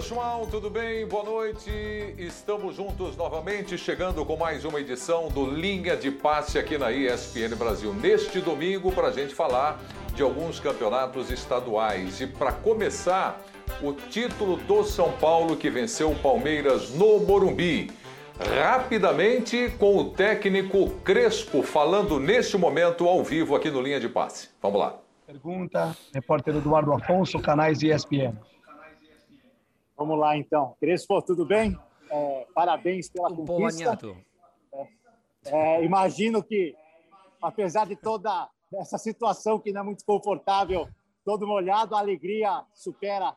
Pessoal, tudo bem? Boa noite. Estamos juntos novamente, chegando com mais uma edição do Linha de Passe aqui na ESPN Brasil. Neste domingo, para a gente falar de alguns campeonatos estaduais. E para começar, o título do São Paulo que venceu o Palmeiras no Morumbi. Rapidamente com o técnico Crespo falando neste momento ao vivo aqui no Linha de Passe. Vamos lá. Pergunta, repórter Eduardo Afonso, canais ESPN. Vamos lá, então. Crespo, tudo bem? É, parabéns pela um conquista. É, é, imagino que, apesar de toda essa situação que não é muito confortável, todo molhado, a alegria supera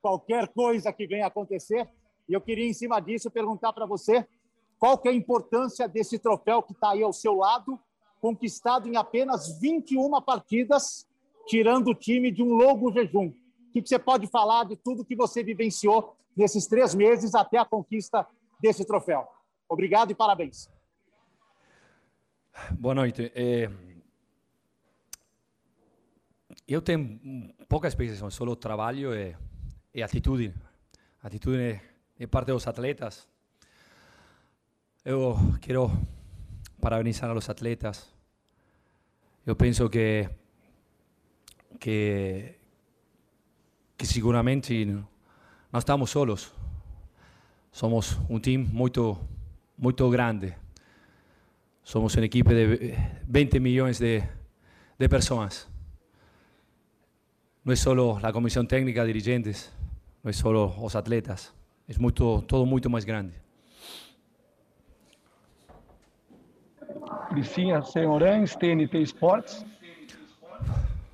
qualquer coisa que venha acontecer. E eu queria, em cima disso, perguntar para você qual que é a importância desse troféu que está aí ao seu lado, conquistado em apenas 21 partidas, tirando o time de um longo jejum que, você pode falar de tudo que você vivenciou nesses três meses até a conquista desse troféu? Obrigado e parabéns. Boa noite. É... Eu tenho pouca experiência, só trabalho e, e atitude. Atitude é, é parte dos atletas. Eu quero parabenizar os atletas. Eu penso que que que seguramente não estamos solos. Somos um time muito, muito grande. Somos uma equipe de 20 milhões de, de pessoas. Não é só a comissão técnica, dirigentes, não é só os atletas. É muito, todo muito mais grande. Cristian Senhorães, TNT Esportes.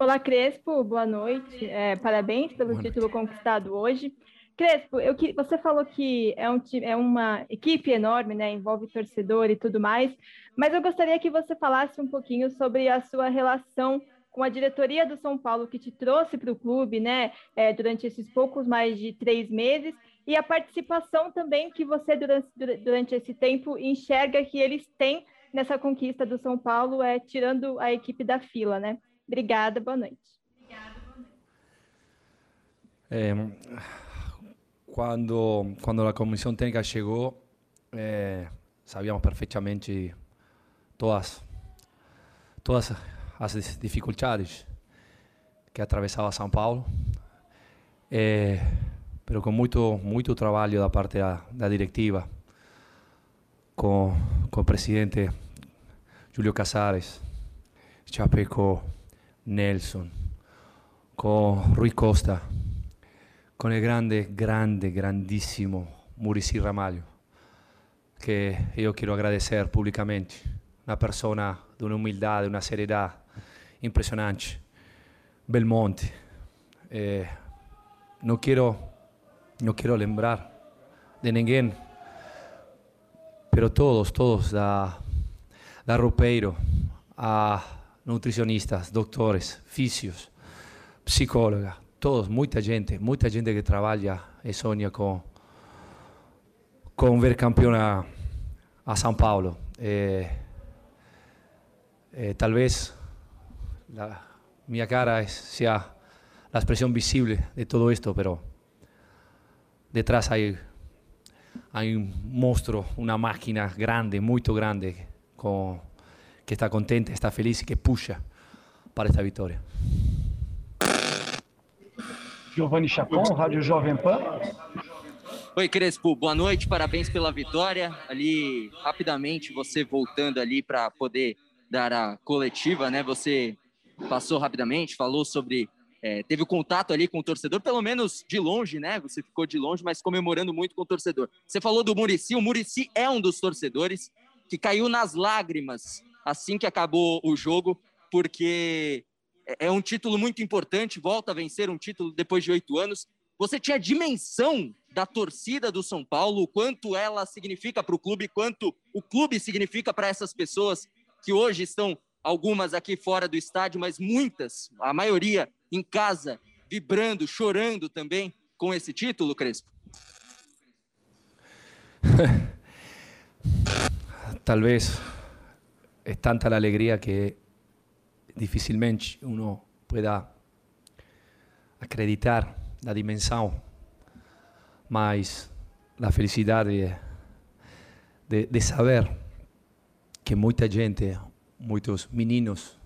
Olá, Crespo, boa noite. É, parabéns pelo boa título noite. conquistado hoje. Crespo, eu, você falou que é, um, é uma equipe enorme, né? Envolve torcedor e tudo mais, mas eu gostaria que você falasse um pouquinho sobre a sua relação com a diretoria do São Paulo que te trouxe para o clube, né? É, durante esses poucos mais de três meses e a participação também que você durante, durante esse tempo enxerga que eles têm nessa conquista do São Paulo, é tirando a equipe da fila, né? Obrigada, boa noite. É, quando quando a comissão técnica chegou, é, sabíamos perfeitamente todas todas as dificuldades que atravessava São Paulo, é, pero com muito muito trabalho da parte da, da diretiva, com, com o presidente Júlio Casares, Chapeco Nelson, con Rui Costa, con el grande, grande, grandissimo Murici Ramalho, che io quiero agradecer públicamente. Una persona de una humildad, de una seriedad impresionante. Belmonte. Eh, no quiero, no quiero lembrar de ninguém, pero todos, todos da, da Ropeiro a nutricionistas, doutores, físicos, psicóloga, todos, muita gente, muita gente que trabalha e sonha com com ver campeão a, a São Paulo. É, é, talvez a minha cara seja a expressão visível de todo isto, pero detrás há há um monstro, uma máquina grande, muito grande, com que está contente, está feliz e que puxa para esta vitória. Giovanni Chacon, Rádio Jovem Pan. Oi, Crespo, boa noite, parabéns pela vitória. Ali, rapidamente, você voltando ali para poder dar a coletiva, né? Você passou rapidamente, falou sobre. É, teve o contato ali com o torcedor, pelo menos de longe, né? Você ficou de longe, mas comemorando muito com o torcedor. Você falou do Murici, o Murici é um dos torcedores que caiu nas lágrimas assim que acabou o jogo, porque é um título muito importante, volta a vencer um título depois de oito anos. Você tinha dimensão da torcida do São Paulo, o quanto ela significa para o clube, quanto o clube significa para essas pessoas que hoje estão, algumas aqui fora do estádio, mas muitas, a maioria em casa, vibrando, chorando também com esse título, Crespo? Talvez es tanta la alegría que difícilmente uno pueda acreditar la dimensión mas a felicidade de, de saber que muita gente, muitos meninos,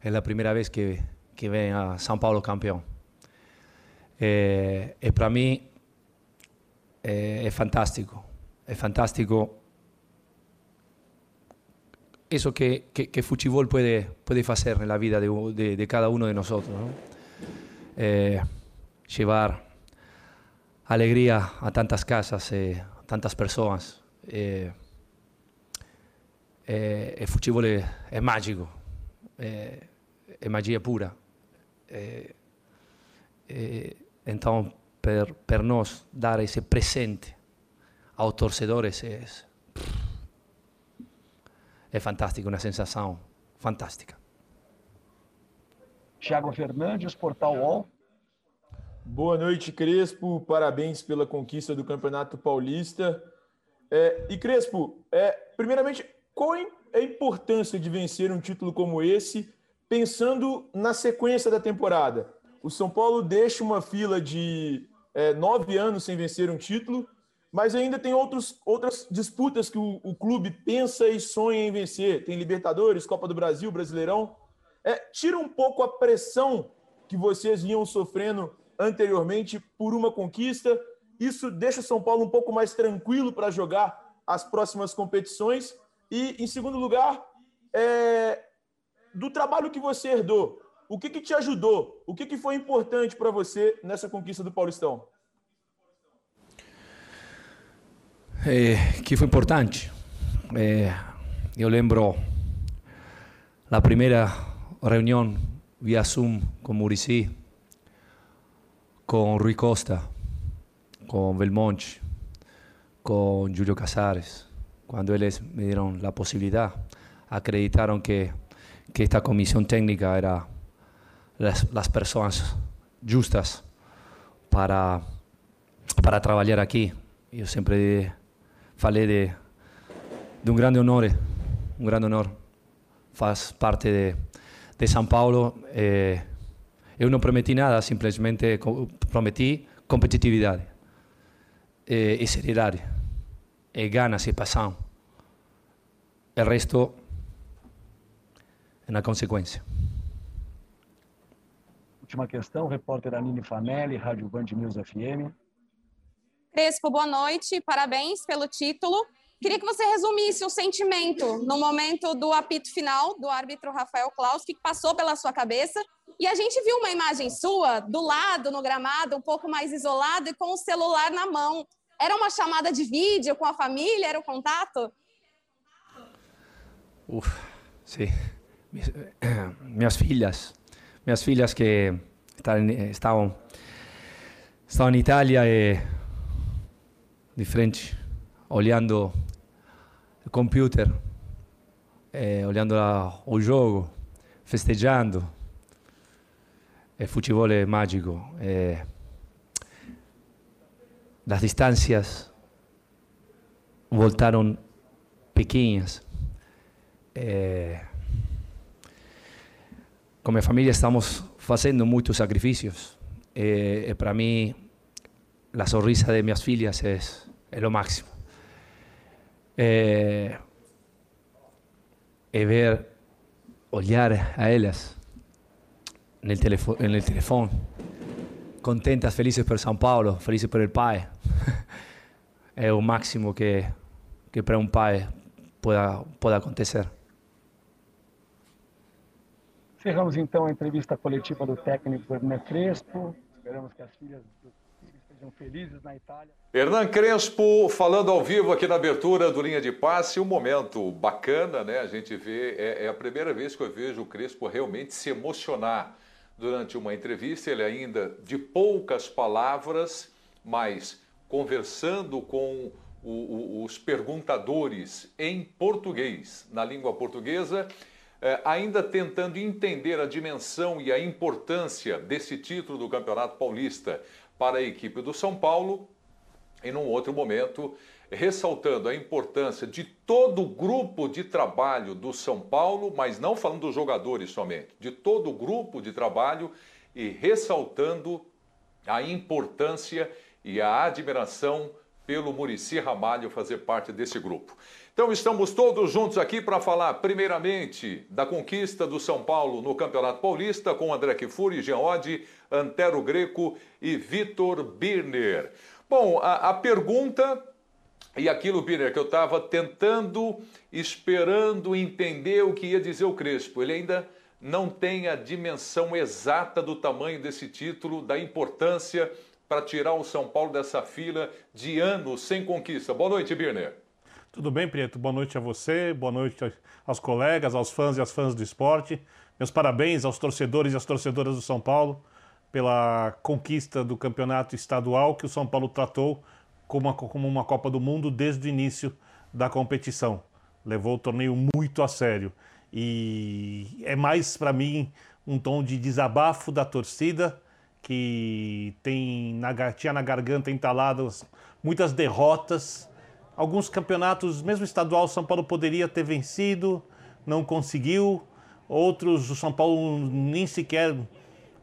é a primeira vez que, que vem a São Paulo campeão. É, e para mim é, é fantástico. É fantástico eso que, que, que fútbol puede, puede hacer en la vida de, de, de cada uno de nosotros. ¿no? Eh, llevar alegría a tantas casas, eh, a tantas personas. Eh, eh, el fútbol es, es mágico, eh, es magia pura. Eh, per, per nós dar esse presente aos torcedores é, é fantástico, uma sensação fantástica. Thiago Fernandes, Portal UOL. Boa noite, Crespo. Parabéns pela conquista do Campeonato Paulista. É, e Crespo, é, primeiramente, qual é a importância de vencer um título como esse, pensando na sequência da temporada? O São Paulo deixa uma fila de é, nove anos sem vencer um título, mas ainda tem outros, outras disputas que o, o, clube pensa e sonha em vencer. Tem Libertadores, Copa do Brasil, Brasileirão. É, tira um pouco a pressão que vocês vinham sofrendo anteriormente por uma conquista. Isso deixa São Paulo um pouco mais tranquilo para jogar as próximas competições. E, em segundo lugar, é, do trabalho que você herdou. O que, que te ajudou? O que, que foi importante para você nessa conquista do Paulistão? É, que foi importante. É, eu lembro a primeira reunião via Zoom com Murici, com Rui Costa, com Belmonte, com Júlio Casares, quando eles me deram a possibilidade, acreditaram que, que esta comissão técnica era las, las personas justas para, para trabalhar aqui. Eu sempre falei de, de um grande honor, um grande honor. Faz parte de, de São Paulo. Eh, eu não prometi nada, simplesmente prometi competitividade eh, e seriedade, e ganas e paixão. O resto é na consequência. Última questão, repórter Anine Fanelli, Rádio Band News FM. Crespo, boa noite, parabéns pelo título. Queria que você resumisse o sentimento no momento do apito final do árbitro Rafael Klaus, que passou pela sua cabeça. E a gente viu uma imagem sua do lado, no gramado, um pouco mais isolado e com o celular na mão. Era uma chamada de vídeo com a família? Era o contato? Uf, sim. Minhas filhas minhas filhas que estavam estavam em Itália e de frente olhando o computer, eh, olhando o jogo, festejando. O futebol é mágico. As distâncias voltaram pequenas. Eh, com minha família estamos fazendo muitos sacrifícios. E para mim, a sonrisa de minhas filhas é, é o máximo. É, é ver, olhar a elas no telefone, no telefone, contentas, felizes por São Paulo, felizes por el pai. é o máximo que, que para um pai pueda, pueda acontecer. Encerramos então a entrevista coletiva do técnico Hernan Crespo. Esperamos que as filhas do estejam felizes na Itália. Hernan Crespo falando ao vivo aqui na abertura do Linha de Passe, um momento bacana, né? A gente vê, é, é a primeira vez que eu vejo o Crespo realmente se emocionar durante uma entrevista. Ele ainda de poucas palavras, mas conversando com o, o, os perguntadores em português, na língua portuguesa é, ainda tentando entender a dimensão e a importância desse título do Campeonato Paulista para a equipe do São Paulo, e num outro momento, ressaltando a importância de todo o grupo de trabalho do São Paulo, mas não falando dos jogadores somente, de todo o grupo de trabalho e ressaltando a importância e a admiração pelo Murici Ramalho fazer parte desse grupo. Então estamos todos juntos aqui para falar primeiramente da conquista do São Paulo no Campeonato Paulista com André Kifuri, Jean Oddi, Antero Greco e Vitor Birner. Bom, a, a pergunta e aquilo, Birner, que eu estava tentando, esperando entender o que ia dizer o Crespo. Ele ainda não tem a dimensão exata do tamanho desse título, da importância para tirar o São Paulo dessa fila de anos sem conquista. Boa noite, Birner. Tudo bem, Prieto? Boa noite a você, boa noite aos colegas, aos fãs e às fãs do esporte. Meus parabéns aos torcedores e às torcedoras do São Paulo pela conquista do campeonato estadual que o São Paulo tratou como uma, como uma Copa do Mundo desde o início da competição. Levou o torneio muito a sério. E é mais para mim um tom de desabafo da torcida que tem na, tinha na garganta entaladas muitas derrotas. Alguns campeonatos, mesmo estadual, o São Paulo poderia ter vencido, não conseguiu. Outros, o São Paulo nem sequer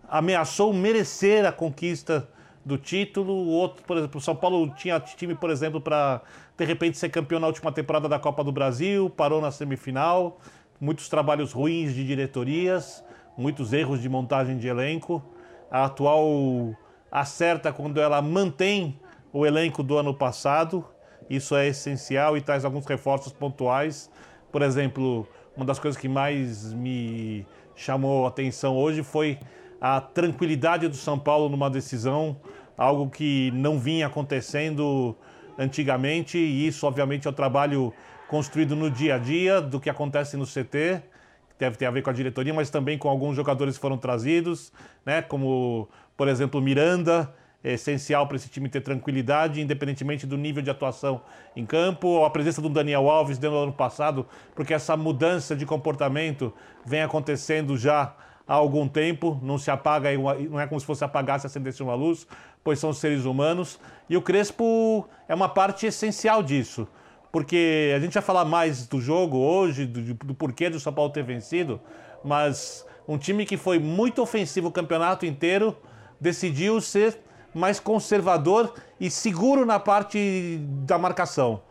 ameaçou merecer a conquista do título. O outro, por exemplo, o São Paulo tinha time, por exemplo, para de repente ser campeão na última temporada da Copa do Brasil, parou na semifinal. Muitos trabalhos ruins de diretorias, muitos erros de montagem de elenco. A atual acerta quando ela mantém o elenco do ano passado. Isso é essencial e traz alguns reforços pontuais. Por exemplo, uma das coisas que mais me chamou a atenção hoje foi a tranquilidade do São Paulo numa decisão, algo que não vinha acontecendo antigamente, e isso, obviamente, é o trabalho construído no dia a dia do que acontece no CT, que deve ter a ver com a diretoria, mas também com alguns jogadores que foram trazidos, né, como, por exemplo, Miranda, é essencial para esse time ter tranquilidade, independentemente do nível de atuação em campo, a presença do Daniel Alves dentro do ano passado, porque essa mudança de comportamento vem acontecendo já há algum tempo, não se apaga, não é como se fosse apagar se acendesse uma luz, pois são seres humanos. E o Crespo é uma parte essencial disso, porque a gente vai falar mais do jogo hoje, do, do porquê do São Paulo ter vencido, mas um time que foi muito ofensivo o campeonato inteiro decidiu ser mais conservador e seguro na parte da marcação.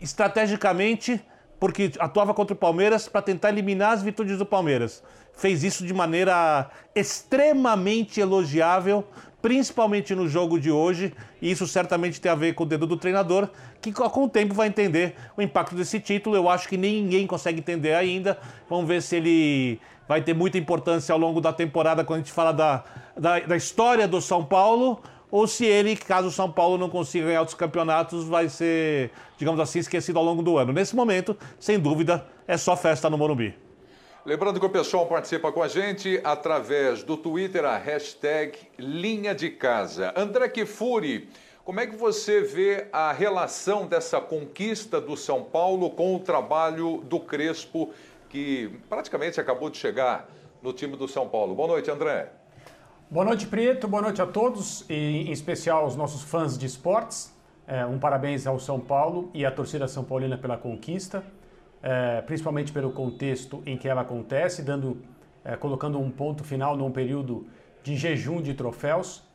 Estrategicamente, porque atuava contra o Palmeiras para tentar eliminar as virtudes do Palmeiras fez isso de maneira extremamente elogiável, principalmente no jogo de hoje, e isso certamente tem a ver com o dedo do treinador, que com o tempo vai entender o impacto desse título. Eu acho que ninguém consegue entender ainda. Vamos ver se ele vai ter muita importância ao longo da temporada quando a gente fala da, da, da história do São Paulo, ou se ele, caso o São Paulo não consiga ganhar outros campeonatos, vai ser, digamos assim, esquecido ao longo do ano. Nesse momento, sem dúvida, é só festa no Morumbi. Lembrando que o pessoal participa com a gente através do Twitter, a hashtag Linha de Casa. André Kifuri, como é que você vê a relação dessa conquista do São Paulo com o trabalho do Crespo, que praticamente acabou de chegar no time do São Paulo? Boa noite, André. Boa noite, Preto. Boa noite a todos, e em especial aos nossos fãs de esportes. É, um parabéns ao São Paulo e à torcida São Paulina pela conquista é, principalmente pelo contexto em que ela acontece, dando, é, colocando um ponto final num período de jejum de troféus.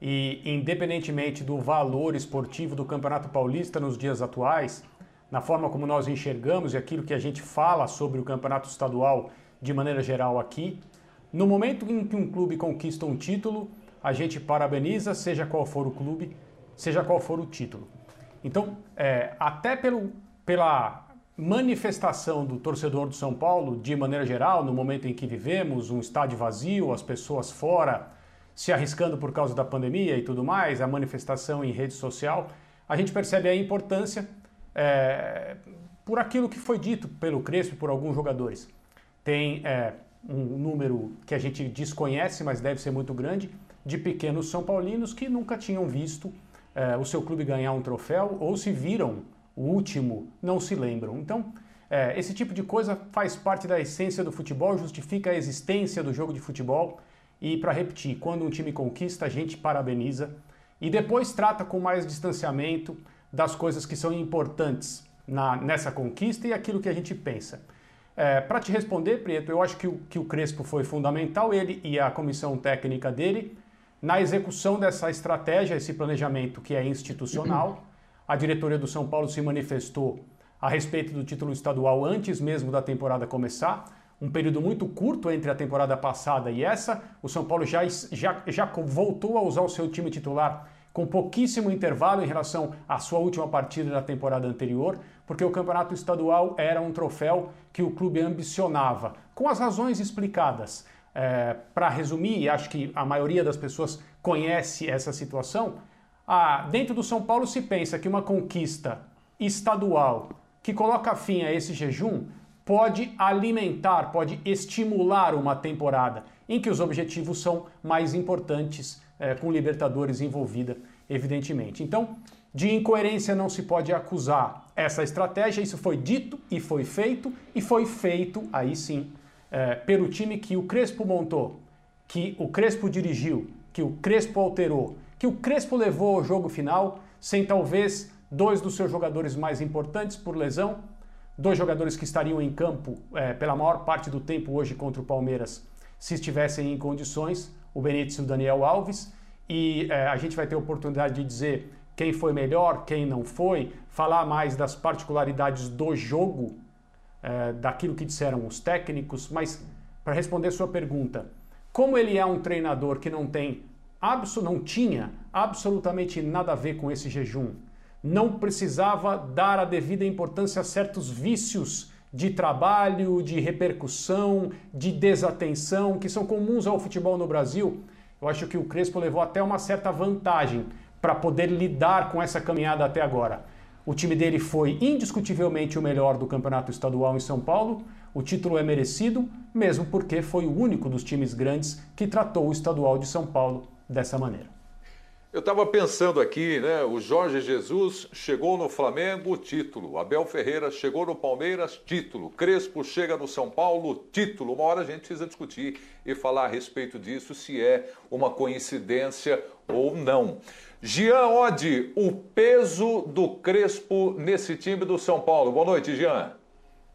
E independentemente do valor esportivo do Campeonato Paulista nos dias atuais, na forma como nós enxergamos e aquilo que a gente fala sobre o Campeonato Estadual de maneira geral aqui, no momento em que um clube conquista um título, a gente parabeniza, seja qual for o clube, seja qual for o título. Então, é, até pelo, pela manifestação do torcedor do São Paulo, de maneira geral, no momento em que vivemos, um estádio vazio, as pessoas fora se arriscando por causa da pandemia e tudo mais, a manifestação em rede social, a gente percebe a importância é, por aquilo que foi dito pelo Crespo e por alguns jogadores. Tem é, um número que a gente desconhece, mas deve ser muito grande, de pequenos São Paulinos que nunca tinham visto é, o seu clube ganhar um troféu ou se viram o último, não se lembram. Então, é, esse tipo de coisa faz parte da essência do futebol, justifica a existência do jogo de futebol. E para repetir, quando um time conquista, a gente parabeniza e depois trata com mais distanciamento das coisas que são importantes na, nessa conquista e aquilo que a gente pensa. É, para te responder, Preto, eu acho que o, que o Crespo foi fundamental, ele e a comissão técnica dele, na execução dessa estratégia, esse planejamento que é institucional. A diretoria do São Paulo se manifestou a respeito do título estadual antes mesmo da temporada começar. Um período muito curto entre a temporada passada e essa. O São Paulo já, já, já voltou a usar o seu time titular com pouquíssimo intervalo em relação à sua última partida da temporada anterior, porque o campeonato estadual era um troféu que o clube ambicionava, com as razões explicadas. É, Para resumir, e acho que a maioria das pessoas conhece essa situação, ah, dentro do São Paulo se pensa que uma conquista estadual que coloca fim a esse jejum pode alimentar, pode estimular uma temporada em que os objetivos são mais importantes, é, com Libertadores envolvida, evidentemente. Então, de incoerência não se pode acusar essa estratégia, isso foi dito e foi feito, e foi feito, aí sim, é, pelo time que o Crespo montou, que o Crespo dirigiu, que o Crespo alterou, que o Crespo levou ao jogo final, sem talvez dois dos seus jogadores mais importantes por lesão, dois jogadores que estariam em campo é, pela maior parte do tempo hoje contra o Palmeiras, se estivessem em condições, o Benítez e o Daniel Alves, e é, a gente vai ter oportunidade de dizer quem foi melhor, quem não foi, falar mais das particularidades do jogo, é, daquilo que disseram os técnicos, mas para responder sua pergunta, como ele é um treinador que não tem, não tinha absolutamente nada a ver com esse jejum, não precisava dar a devida importância a certos vícios de trabalho, de repercussão, de desatenção, que são comuns ao futebol no Brasil, eu acho que o Crespo levou até uma certa vantagem para poder lidar com essa caminhada até agora. O time dele foi indiscutivelmente o melhor do campeonato estadual em São Paulo. O título é merecido, mesmo porque foi o único dos times grandes que tratou o estadual de São Paulo dessa maneira. Eu estava pensando aqui, né? O Jorge Jesus chegou no Flamengo, título. Abel Ferreira chegou no Palmeiras, título. Crespo chega no São Paulo, título. Uma hora a gente precisa discutir e falar a respeito disso, se é uma coincidência ou não. Jean Oddi, o peso do Crespo nesse time do São Paulo. Boa noite, Jean.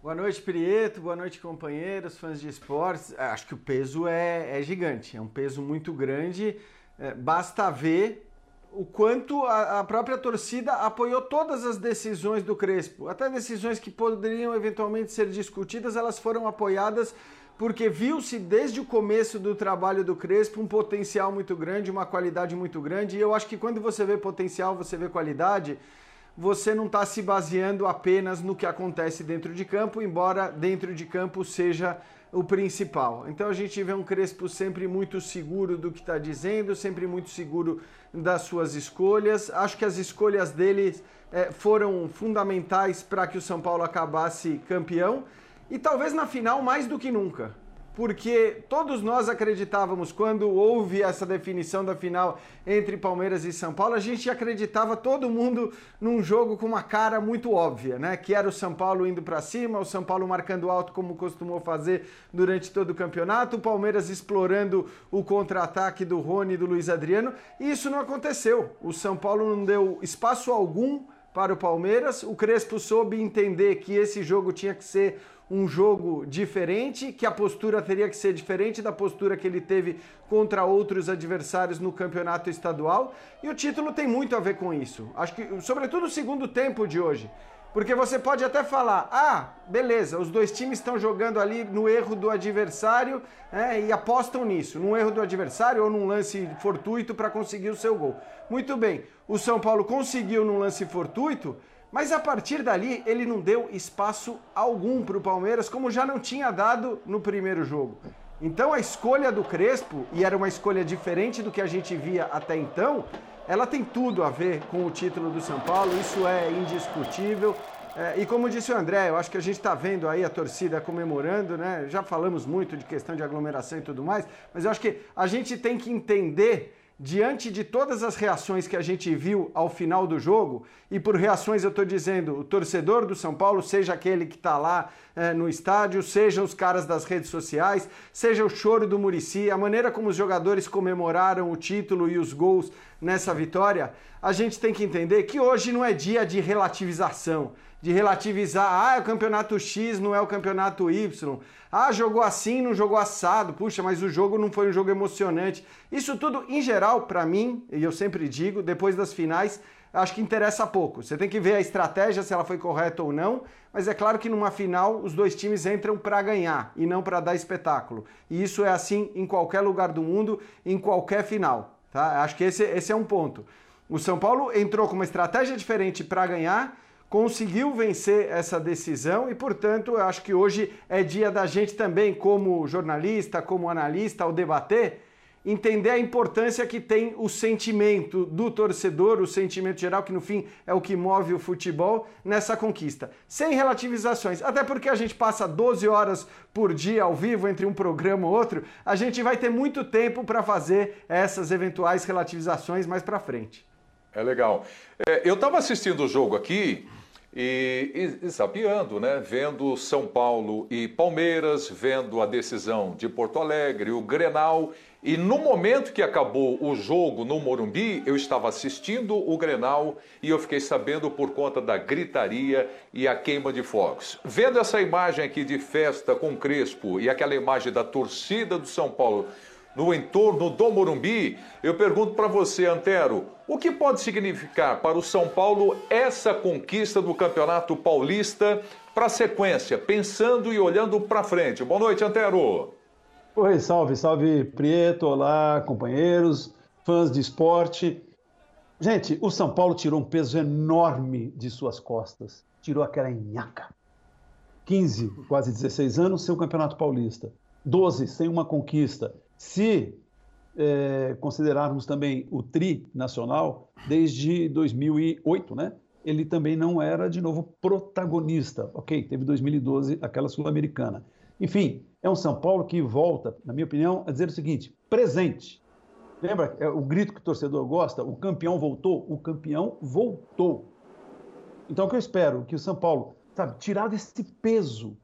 Boa noite, Prieto. Boa noite, companheiros, fãs de esportes. Acho que o peso é, é gigante, é um peso muito grande. É, basta ver o quanto a, a, própria torcida apoiou todas as decisões do Crespo. Até decisões que poderiam eventualmente ser discutidas, elas foram apoiadas porque viu-se desde o começo do trabalho do Crespo um potencial muito grande, uma qualidade muito grande. E eu acho que quando você vê potencial, você vê qualidade, você não está se baseando apenas no que acontece dentro de campo, embora dentro de campo seja o principal. Então a gente vê um Crespo sempre muito seguro do que está dizendo, sempre muito seguro das suas escolhas. Acho que as escolhas dele é, foram fundamentais para que o São Paulo acabasse campeão e talvez na final mais do que nunca porque todos nós acreditávamos, quando houve essa definição da final entre Palmeiras e São Paulo, a gente acreditava todo mundo num jogo com uma cara muito óbvia, né? Que era o São Paulo indo para cima, o São Paulo marcando alto como costumou fazer durante todo o campeonato, o Palmeiras explorando o contra-ataque do Rony e do Luiz Adriano, e isso não aconteceu. O São Paulo não deu espaço algum para o Palmeiras. O Crespo soube entender que esse jogo tinha que ser um jogo diferente, que a postura teria que ser diferente da postura que ele teve contra outros adversários no campeonato estadual. E o título tem muito a ver com isso. Acho que, sobretudo, o segundo tempo de hoje. Porque você pode até falar, ah, beleza, os dois times estão jogando ali no erro do adversário é, e apostam nisso, num erro do adversário ou num lance fortuito para conseguir o seu gol. Muito bem, o São Paulo conseguiu num lance fortuito, mas a partir dali ele não deu espaço algum para o Palmeiras, como já não tinha dado no primeiro jogo. Então a escolha do Crespo, e era uma escolha diferente do que a gente via até então, ela tem tudo a ver com o título do São Paulo, isso é indiscutível. É, e como disse o André, eu acho que a gente está vendo aí a torcida comemorando, né? Já falamos muito de questão de aglomeração e tudo mais, mas eu acho que a gente tem que entender diante de todas as reações que a gente viu ao final do jogo, e por reações eu estou dizendo o torcedor do São Paulo, seja aquele que está lá é, no estádio, sejam os caras das redes sociais, seja o choro do Murici, a maneira como os jogadores comemoraram o título e os gols nessa vitória, a gente tem que entender que hoje não é dia de relativização, de relativizar, ah, é o campeonato X, não é o campeonato Y. Ah, jogou assim, não jogou assado. Puxa, mas o jogo não foi um jogo emocionante. Isso tudo, em geral, para mim, e eu sempre digo, depois das finais, acho que interessa pouco. Você tem que ver a estratégia, se ela foi correta ou não, mas é claro que numa final os dois times entram para ganhar e não para dar espetáculo. E isso é assim em qualquer lugar do mundo, em qualquer final. Tá? Acho que esse, esse é um ponto. O São Paulo entrou com uma estratégia diferente para ganhar, conseguiu vencer essa decisão e, portanto, eu acho que hoje é dia da gente também, como jornalista, como analista, ao debater, entender a importância que tem o sentimento do torcedor, o sentimento geral, que no fim é o que move o futebol nessa conquista. Sem relativizações, até porque a gente passa 12 horas por dia ao vivo entre um programa ou outro, a gente vai ter muito tempo para fazer essas eventuais relativizações mais para frente. É legal. É, eu estava assistindo o jogo aqui e, e, zapeando, né? Vendo São Paulo e Palmeiras, vendo a decisão de Porto Alegre, o Grenal. E no momento que acabou o jogo no Morumbi, eu estava assistindo o Grenal e eu fiquei sabendo por conta da gritaria e a queima de fogos. Vendo essa imagem aqui de festa com Crespo e aquela imagem da torcida do São Paulo no entorno do Morumbi, eu pergunto para você, Antero, o que pode significar para o São Paulo essa conquista do Campeonato Paulista para a sequência, pensando e olhando para frente? Boa noite, Antero. Oi, salve, salve Prieto, olá, companheiros, fãs de esporte. Gente, o São Paulo tirou um peso enorme de suas costas, tirou aquela nhaca. 15, quase 16 anos sem o Campeonato Paulista, 12 sem uma conquista, se é, considerarmos também o TRI nacional, desde 2008, né? Ele também não era, de novo, protagonista. Ok, teve 2012 aquela sul-americana. Enfim, é um São Paulo que volta, na minha opinião, a dizer o seguinte: presente. Lembra é o grito que o torcedor gosta? O campeão voltou? O campeão voltou. Então, o que eu espero? Que o São Paulo, sabe, tirar desse peso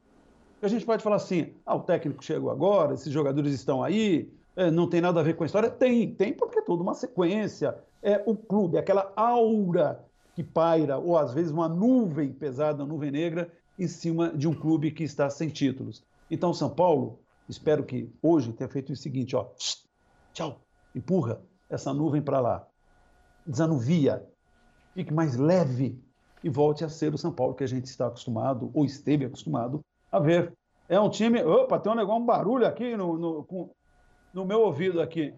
a gente pode falar assim: ah, o técnico chegou agora, esses jogadores estão aí, é, não tem nada a ver com a história. Tem, tem porque é toda uma sequência. É o clube, aquela aura que paira, ou às vezes uma nuvem pesada, uma nuvem negra, em cima de um clube que está sem títulos. Então, São Paulo, espero que hoje tenha feito o seguinte: ó, tchau, empurra essa nuvem para lá, desanuvia, fique mais leve e volte a ser o São Paulo que a gente está acostumado, ou esteve acostumado a ver. É um time. Opa, tem um negócio, um barulho aqui no, no, com, no meu ouvido aqui.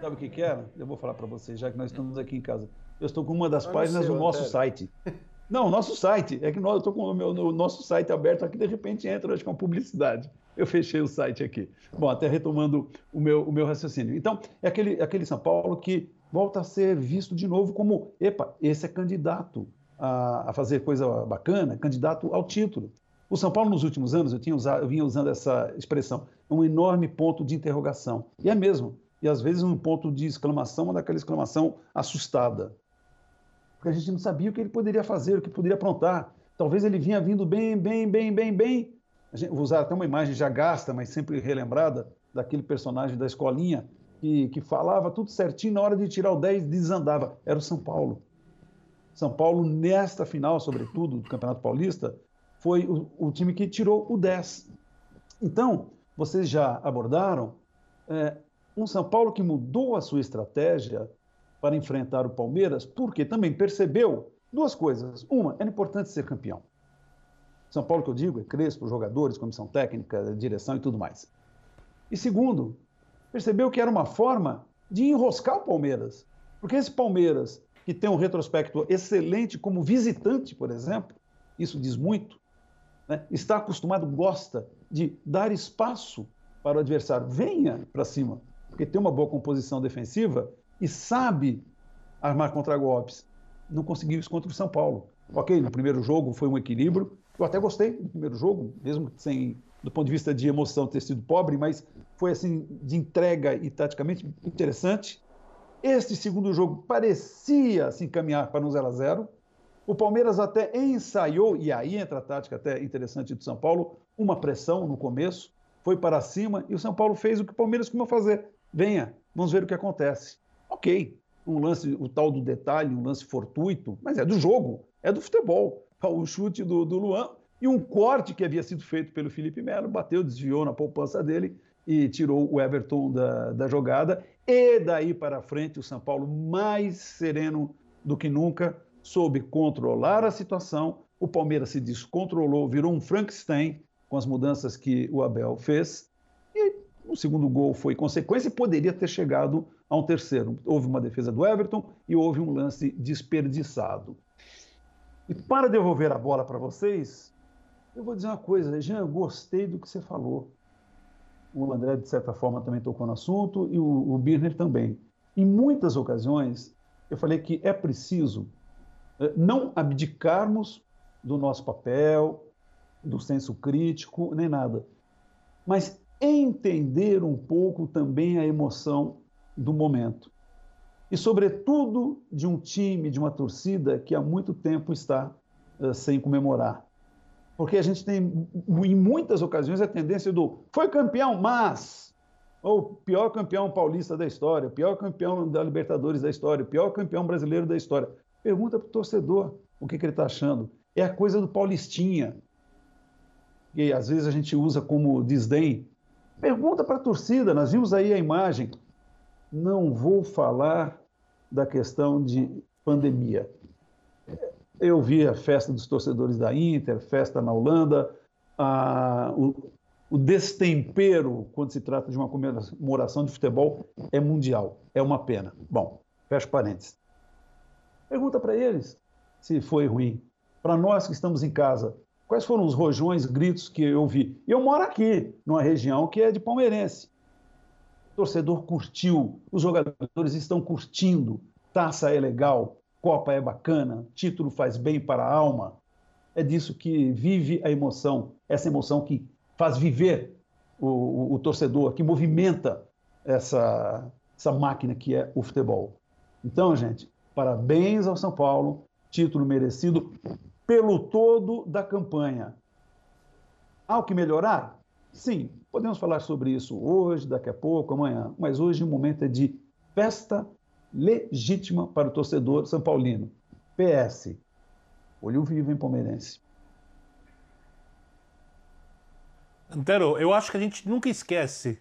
Sabe o que, que era? Eu vou falar para vocês, já que nós estamos aqui em casa. Eu estou com uma das páginas do nosso site. Não, nosso site. É que nós, eu estou com o meu, no nosso site aberto aqui, de repente entra, acho que é uma publicidade. Eu fechei o site aqui. Bom, até retomando o meu, o meu raciocínio. Então, é aquele, aquele São Paulo que volta a ser visto de novo como, epa, esse é candidato a, a fazer coisa bacana, candidato ao título. O São Paulo, nos últimos anos, eu, tinha usado, eu vinha usando essa expressão, é um enorme ponto de interrogação. E é mesmo. E às vezes um ponto de exclamação, uma daquela exclamação assustada. Porque a gente não sabia o que ele poderia fazer, o que poderia aprontar. Talvez ele vinha vindo bem, bem, bem, bem, bem. Gente, vou usar até uma imagem já gasta, mas sempre relembrada, daquele personagem da escolinha que, que falava tudo certinho, na hora de tirar o 10 desandava. Era o São Paulo. São Paulo, nesta final, sobretudo, do Campeonato Paulista, foi o, o time que tirou o 10. Então, vocês já abordaram é, um São Paulo que mudou a sua estratégia para enfrentar o Palmeiras, porque também percebeu duas coisas. Uma, era importante ser campeão. São Paulo que eu digo é Crespo, jogadores, comissão técnica, direção e tudo mais. E segundo, percebeu que era uma forma de enroscar o Palmeiras. Porque esse Palmeiras, que tem um retrospecto excelente como visitante, por exemplo, isso diz muito, né, está acostumado, gosta de dar espaço para o adversário. Venha para cima, porque tem uma boa composição defensiva e sabe armar contra-golpes. Não conseguiu isso contra o São Paulo. Ok, no primeiro jogo foi um equilíbrio. Eu até gostei do primeiro jogo, mesmo sem, do ponto de vista de emoção, ter sido pobre, mas foi assim, de entrega e taticamente interessante. Este segundo jogo parecia se encaminhar para um 0 a 0 O Palmeiras até ensaiou, e aí entra a tática até interessante do São Paulo, uma pressão no começo, foi para cima e o São Paulo fez o que o Palmeiras costuma fazer. Venha, vamos ver o que acontece. Ok, um lance, o tal do detalhe, um lance fortuito, mas é do jogo, é do futebol. O chute do, do Luan e um corte que havia sido feito pelo Felipe Melo, bateu, desviou na poupança dele e tirou o Everton da, da jogada. E daí para frente, o São Paulo, mais sereno do que nunca, soube controlar a situação. O Palmeiras se descontrolou, virou um Frankenstein com as mudanças que o Abel fez. E o segundo gol foi consequência e poderia ter chegado a um terceiro. Houve uma defesa do Everton e houve um lance desperdiçado. E para devolver a bola para vocês, eu vou dizer uma coisa, Jean, gostei do que você falou. O André, de certa forma, também tocou no assunto e o, o Birner também. Em muitas ocasiões, eu falei que é preciso eh, não abdicarmos do nosso papel, do senso crítico, nem nada, mas entender um pouco também a emoção do momento. E, sobretudo, de um time, de uma torcida que há muito tempo está uh, sem comemorar. Porque a gente tem, em muitas ocasiões, a tendência do foi campeão, mas. Ou pior campeão paulista da história, pior campeão da Libertadores da história, pior campeão brasileiro da história. Pergunta para o torcedor o que, que ele está achando. É a coisa do Paulistinha, que às vezes a gente usa como desdém. Pergunta para a torcida, nós vimos aí a imagem. Não vou falar da questão de pandemia. Eu vi a festa dos torcedores da Inter, festa na Holanda, a, o, o destempero quando se trata de uma comemoração de futebol é mundial. É uma pena. Bom, fecha parênteses. Pergunta para eles se foi ruim. Para nós que estamos em casa, quais foram os rojões, gritos que eu vi? Eu moro aqui, numa região que é de palmeirense. O torcedor curtiu, os jogadores estão curtindo, taça é legal, Copa é bacana, título faz bem para a alma. É disso que vive a emoção, essa emoção que faz viver o, o, o torcedor, que movimenta essa, essa máquina que é o futebol. Então, gente, parabéns ao São Paulo, título merecido pelo todo da campanha. Há o que melhorar? Sim, podemos falar sobre isso hoje, daqui a pouco, amanhã, mas hoje o momento é de festa legítima para o torcedor são paulino. PS, olho vivo em palmeirense. Antero, eu acho que a gente nunca esquece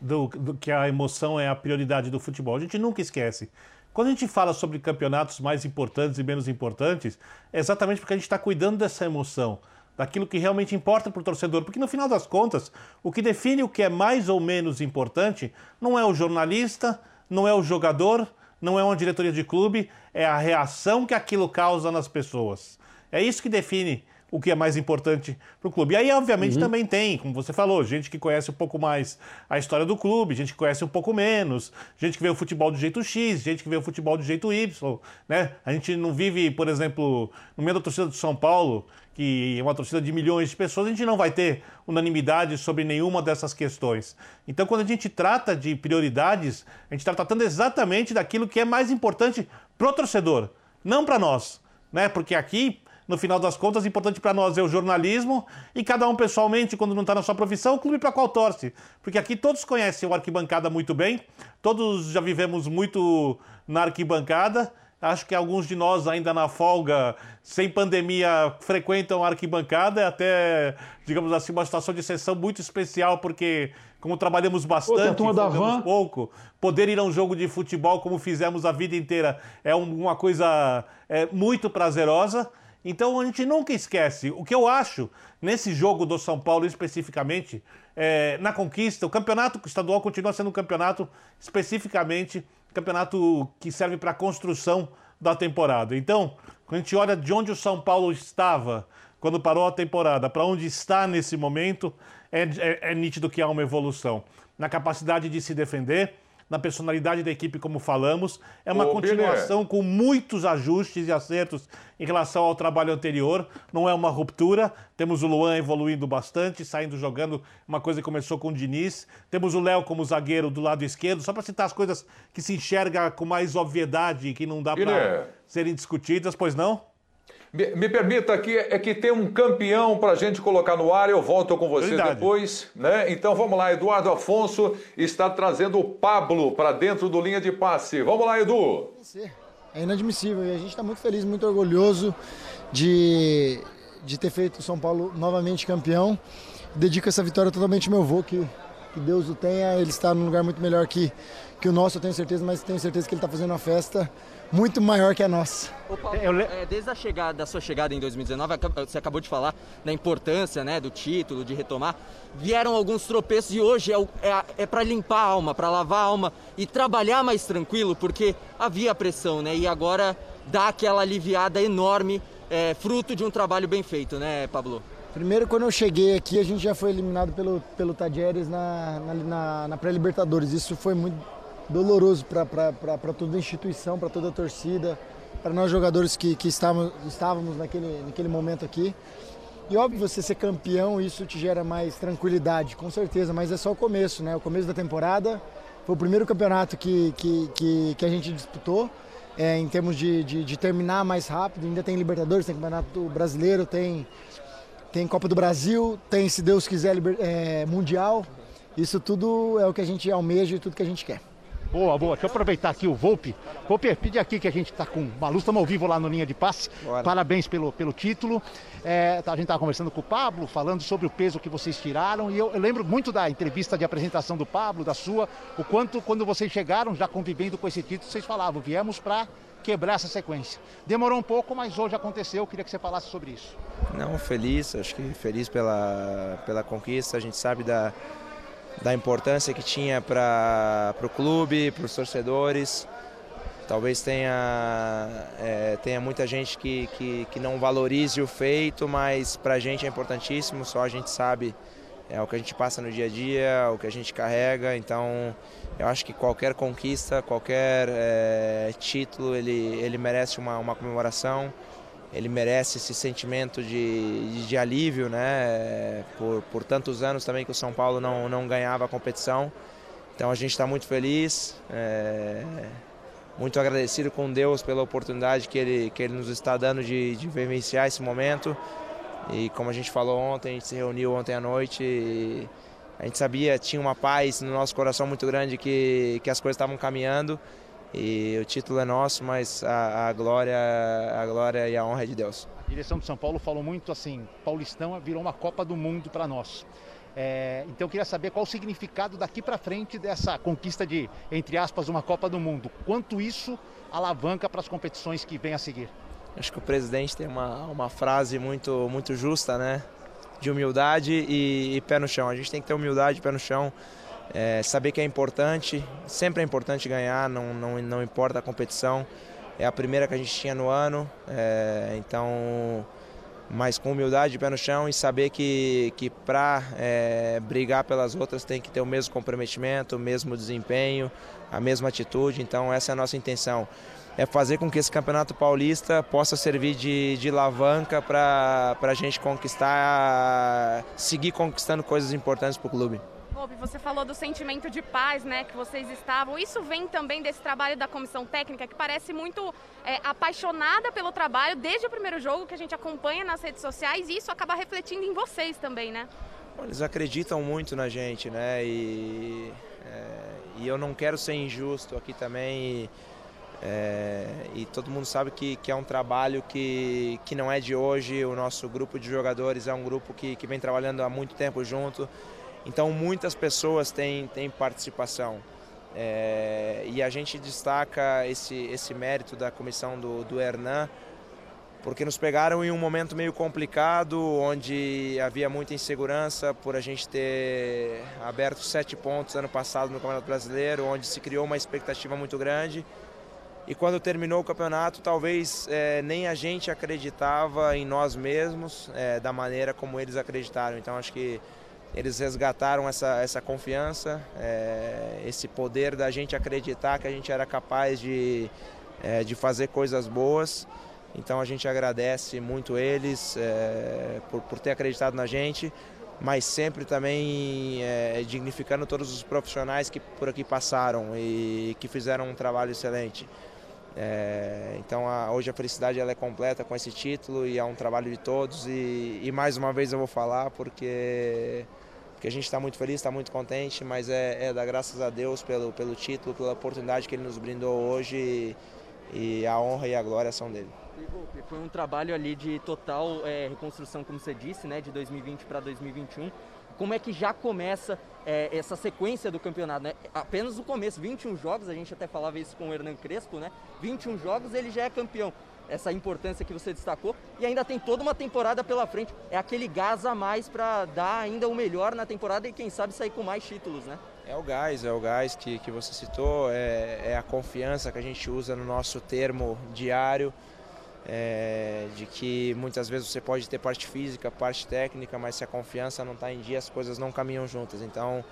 do, do, que a emoção é a prioridade do futebol. A gente nunca esquece. Quando a gente fala sobre campeonatos mais importantes e menos importantes, é exatamente porque a gente está cuidando dessa emoção, daquilo que realmente importa para o torcedor. Porque no final das contas, o que define o que é mais ou menos importante não é o jornalista, não é o jogador, não é uma diretoria de clube, é a reação que aquilo causa nas pessoas. É isso que define o que é mais importante para o clube. E aí, obviamente, uhum. também tem, como você falou, gente que conhece um pouco mais a história do clube, gente que conhece um pouco menos, gente que vê o futebol do jeito X, gente que vê o futebol do jeito Y, né? A gente não vive, por exemplo, no meio da torcida do São Paulo, que é uma torcida de milhões de pessoas, a gente não vai ter unanimidade sobre nenhuma dessas questões. Então, quando a gente trata de prioridades, a gente está tratando exatamente daquilo que é mais importante para o torcedor, não para nós. Né? Porque aqui, no final das contas, importante para nós é o jornalismo e cada um pessoalmente, quando não está na sua profissão, o clube para qual torce. Porque aqui todos conhecem o arquibancada muito bem, todos já vivemos muito na arquibancada Acho que alguns de nós ainda na folga, sem pandemia, frequentam a arquibancada. É até, digamos assim, uma situação de exceção muito especial, porque como trabalhamos bastante, Pô, da pouco, poder ir a um jogo de futebol como fizemos a vida inteira é uma coisa é, muito prazerosa. Então a gente nunca esquece. O que eu acho nesse jogo do São Paulo especificamente, é, na conquista, o campeonato estadual continua sendo um campeonato especificamente campeonato que serve para a construção da temporada. Então, quando a gente olha de onde o São Paulo estava quando parou a temporada, para onde está nesse momento, é, é, é nítido que há uma evolução na capacidade de se defender, na personalidade da equipe, como falamos. É uma Ô, continuação com muitos ajustes e acertos em relação ao trabalho anterior. Não é uma ruptura. Temos o Luan evoluindo bastante, saindo jogando, uma coisa que começou com o Diniz. Temos o Léo como zagueiro do lado esquerdo, só para citar as coisas que se enxerga com mais obviedade e que não dá para serem discutidas, pois não? Me, me, permita aqui, é que tem um campeão para a gente colocar no ar, eu volto com você Verdade. depois. Né? Então vamos lá, Eduardo Afonso está trazendo o Pablo para dentro do linha de passe. Vamos lá, Edu. É inadmissível e a gente está muito feliz, muito orgulhoso de, de ter feito o São Paulo novamente campeão. Dedico essa vitória totalmente ao meu avô, que, que Deus o tenha. Ele está num lugar muito melhor que, que o nosso, eu tenho certeza, mas tenho certeza que ele está fazendo uma festa muito maior que a nossa. Paulo, é, desde a chegada, da sua chegada em 2019, você acabou de falar da importância né, do título, de retomar. Vieram alguns tropeços e hoje é, é, é para limpar a alma, para lavar a alma e trabalhar mais tranquilo, porque havia pressão, né? E agora dá aquela aliviada enorme, é, fruto de um trabalho bem feito, né, Pablo? Primeiro, quando eu cheguei aqui, a gente já foi eliminado pelo, pelo Tadjeres na, na, na, na pré-Libertadores. Isso foi muito doloroso para toda a instituição, para toda a torcida, para nós jogadores que, que estávamos, estávamos naquele, naquele momento aqui. E óbvio, você ser campeão, isso te gera mais tranquilidade, com certeza, mas é só o começo, né? O começo da temporada. Foi o primeiro campeonato que, que, que, que a gente disputou, é, em termos de, de, de, terminar mais rápido. Ainda tem Libertadores, tem Campeonato Brasileiro, tem, tem Copa do Brasil, tem, se Deus quiser, é, Mundial. Isso tudo é o que a gente almeja e tudo que a gente quer. Boa, boa. Deixa eu aproveitar aqui o Volpe. Volpe, pede aqui que a gente está com uma luz, estamos ao vivo lá no Linha de Passe. Bora. Parabéns pelo, pelo título. É, a gente estava conversando com o Pablo, falando sobre o peso que vocês tiraram. E eu, eu, lembro muito da entrevista de apresentação do Pablo, da sua, o quanto quando vocês chegaram, já convivendo com esse título, vocês falavam, viemos para quebrar essa sequência. Demorou um pouco, mas hoje aconteceu. Eu queria que você falasse sobre isso. Não, feliz, acho que feliz pela, pela conquista. A gente sabe da da importância que tinha para o clube, para os torcedores. Talvez tenha, é, tenha muita gente que, que, que, não valorize o feito, mas para a gente é importantíssimo, só a gente sabe é, o que a gente passa no dia a dia, o que a gente carrega. Então, eu acho que qualquer conquista, qualquer é, título, ele, ele merece uma, uma comemoração ele merece esse sentimento de, de alívio, né? Por, por tantos anos também que o São Paulo não, não ganhava a competição. Então a gente está muito feliz, é, muito agradecido com Deus pela oportunidade que Ele, que ele nos está dando de, de vivenciar esse momento. E como a gente falou ontem, a gente se reuniu ontem à noite e a gente sabia, tinha uma paz no nosso coração muito grande que, que as coisas estavam caminhando. E o título é nosso, mas a, a, glória, a glória e a honra é de Deus. A direção de São Paulo falou muito assim: Paulistão virou uma Copa do Mundo para nós. É, então eu queria saber qual o significado daqui para frente dessa conquista de, entre aspas, uma Copa do Mundo. Quanto isso alavanca para as competições que vêm a seguir? Acho que o presidente tem uma, uma frase muito, muito justa, né? De humildade e, e pé no chão. A gente tem que ter humildade e pé no chão. É, saber que é importante, sempre é importante ganhar, não, não, não importa a competição. É a primeira que a gente tinha no ano, é, então, mas com humildade, pé no chão e saber que, que para é, brigar pelas outras tem que ter o mesmo comprometimento, o mesmo desempenho, a mesma atitude. Então, essa é a nossa intenção. É fazer com que esse Campeonato Paulista possa servir de, de alavanca para a gente conquistar, seguir conquistando coisas importantes para o clube. Bob, você falou do sentimento de paz, né, que vocês estavam. Isso vem também desse trabalho da comissão técnica, que parece muito é, apaixonada pelo trabalho desde o primeiro jogo que a gente acompanha nas redes sociais. E isso acaba refletindo em vocês também, né? Eles acreditam muito na gente, né? E, é, e eu não quero ser injusto aqui também. E, é, e todo mundo sabe que, que é um trabalho que, que não é de hoje. O nosso grupo de jogadores é um grupo que, que vem trabalhando há muito tempo junto. Então muitas pessoas têm, têm participação. É, e a gente destaca esse, esse mérito da comissão do, do Hernan, porque nos pegaram em um momento meio complicado, onde havia muita insegurança por a gente ter aberto sete pontos ano passado no Campeonato Brasileiro, onde se criou uma expectativa muito grande. E quando terminou o campeonato, talvez é, nem a gente acreditava em nós mesmos é, da maneira como eles acreditaram. Então acho que eles resgataram essa, essa confiança, é, esse poder da gente acreditar que a gente era capaz de, é, de fazer coisas boas. Então a gente agradece muito eles é, por, por ter acreditado na gente, mas sempre também é, dignificando todos os profissionais que por aqui passaram e que fizeram um trabalho excelente. É, então a, hoje a felicidade ela é completa com esse título e é um trabalho de todos e, e mais uma vez eu vou falar porque, porque a gente está muito feliz, está muito contente, mas é, é dar graças a Deus pelo, pelo título, pela oportunidade que ele nos brindou hoje e, e a honra e a glória são dele. Foi um trabalho ali de total é, reconstrução, como você disse, né, de 2020 para 2021 como é que já começa é, essa sequência do campeonato, né? Apenas o começo, 21 jogos, a gente até falava isso com o Hernan Crespo, né? 21 jogos ele já é campeão. Essa importância que você destacou e ainda tem toda uma temporada pela frente. É aquele gás a mais para dar ainda o melhor na temporada e quem sabe sair com mais títulos, né? É o gás, é o gás que, que você citou, é, é a confiança que a gente usa no nosso termo diário é, de que muitas vezes você pode ter parte física, parte técnica, mas se a confiança não está em dia, as coisas não caminham juntas. Então,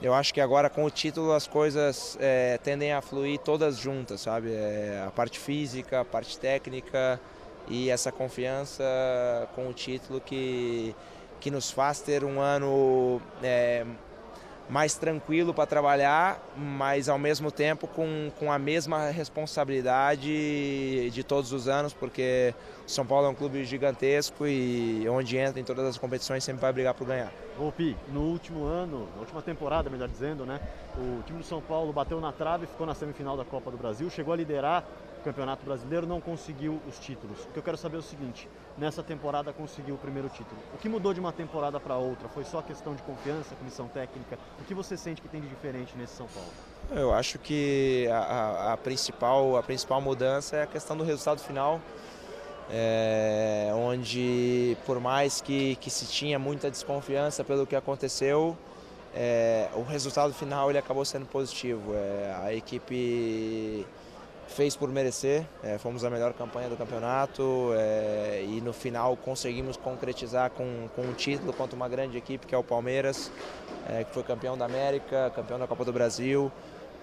eu acho que agora com o título as coisas é, tendem a fluir todas juntas, sabe? É, a parte física, a parte técnica e essa confiança com o título que, que nos faz ter um ano é, mais tranquilo para trabalhar, mas ao mesmo tempo com, com a mesma responsabilidade de todos os anos, porque São Paulo é um clube gigantesco e onde entra em todas as competições sempre vai brigar por ganhar. Pi, no último ano, na última temporada, melhor dizendo, né, o time do São Paulo bateu na trave, ficou na semifinal da Copa do Brasil, chegou a liderar Campeonato Brasileiro, não conseguiu os títulos. O que eu quero saber é o seguinte: nessa temporada conseguiu o primeiro título. O que mudou de uma temporada para outra? Foi só questão de confiança, comissão técnica? O que você sente que tem de diferente nesse São Paulo? Eu acho que a, a principal, a principal mudança é a questão do resultado final. É, onde por mais que, que se tinha muita desconfiança pelo que aconteceu, é, o resultado final ele acabou sendo positivo. É, a equipe fez por merecer, é, fomos a melhor campanha do campeonato é, e no final conseguimos concretizar com, com um título contra uma grande equipe que é o Palmeiras, é, que foi campeão da América, campeão da Copa do Brasil.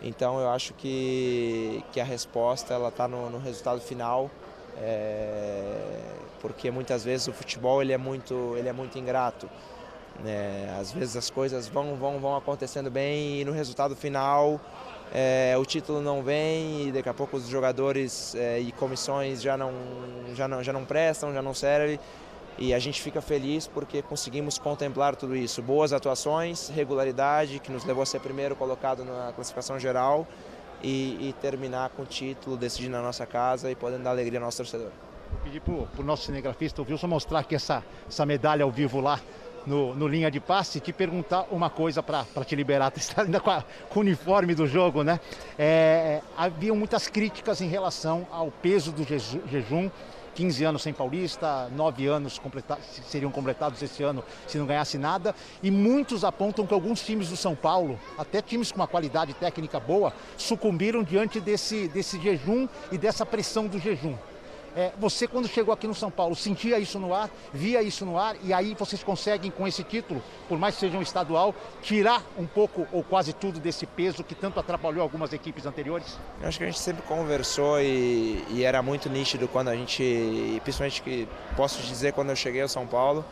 Então eu acho que, que a resposta ela está no, no, resultado final, é, porque muitas vezes o futebol ele é muito, ele é muito ingrato. Né? Às vezes as coisas vão, vão, vão acontecendo bem e no resultado final é, o título não vem e daqui a pouco os jogadores é, e comissões já não, já, não, já não prestam, já não servem. E a gente fica feliz porque conseguimos contemplar tudo isso. Boas atuações, regularidade, que nos levou a ser primeiro colocado na classificação geral e, e terminar com o título, decidir na nossa casa e podendo dar alegria ao nosso torcedor. Vou pedir para o nosso cinegrafista, o Wilson, mostrar aqui essa, essa medalha ao vivo lá no, no linha de passe, te perguntar uma coisa para te liberar. Tu está ainda com, a, com, o uniforme do jogo, né? É, havia muitas críticas em relação ao peso do jejum. 15 anos sem Paulista, 9 anos seriam completados esse ano se não ganhasse nada. E muitos apontam que alguns times do São Paulo, até times com uma qualidade técnica boa, sucumbiram diante desse, desse jejum e dessa pressão do jejum. É, você, quando chegou aqui no São Paulo, sentia isso no ar, via isso no ar, e aí vocês conseguem, com esse título, por mais que seja um estadual, tirar um pouco ou quase tudo desse peso que tanto atrapalhou algumas equipes anteriores? Eu acho que a gente sempre conversou e, e era muito nítido quando a gente, principalmente que posso dizer quando eu cheguei ao São Paulo,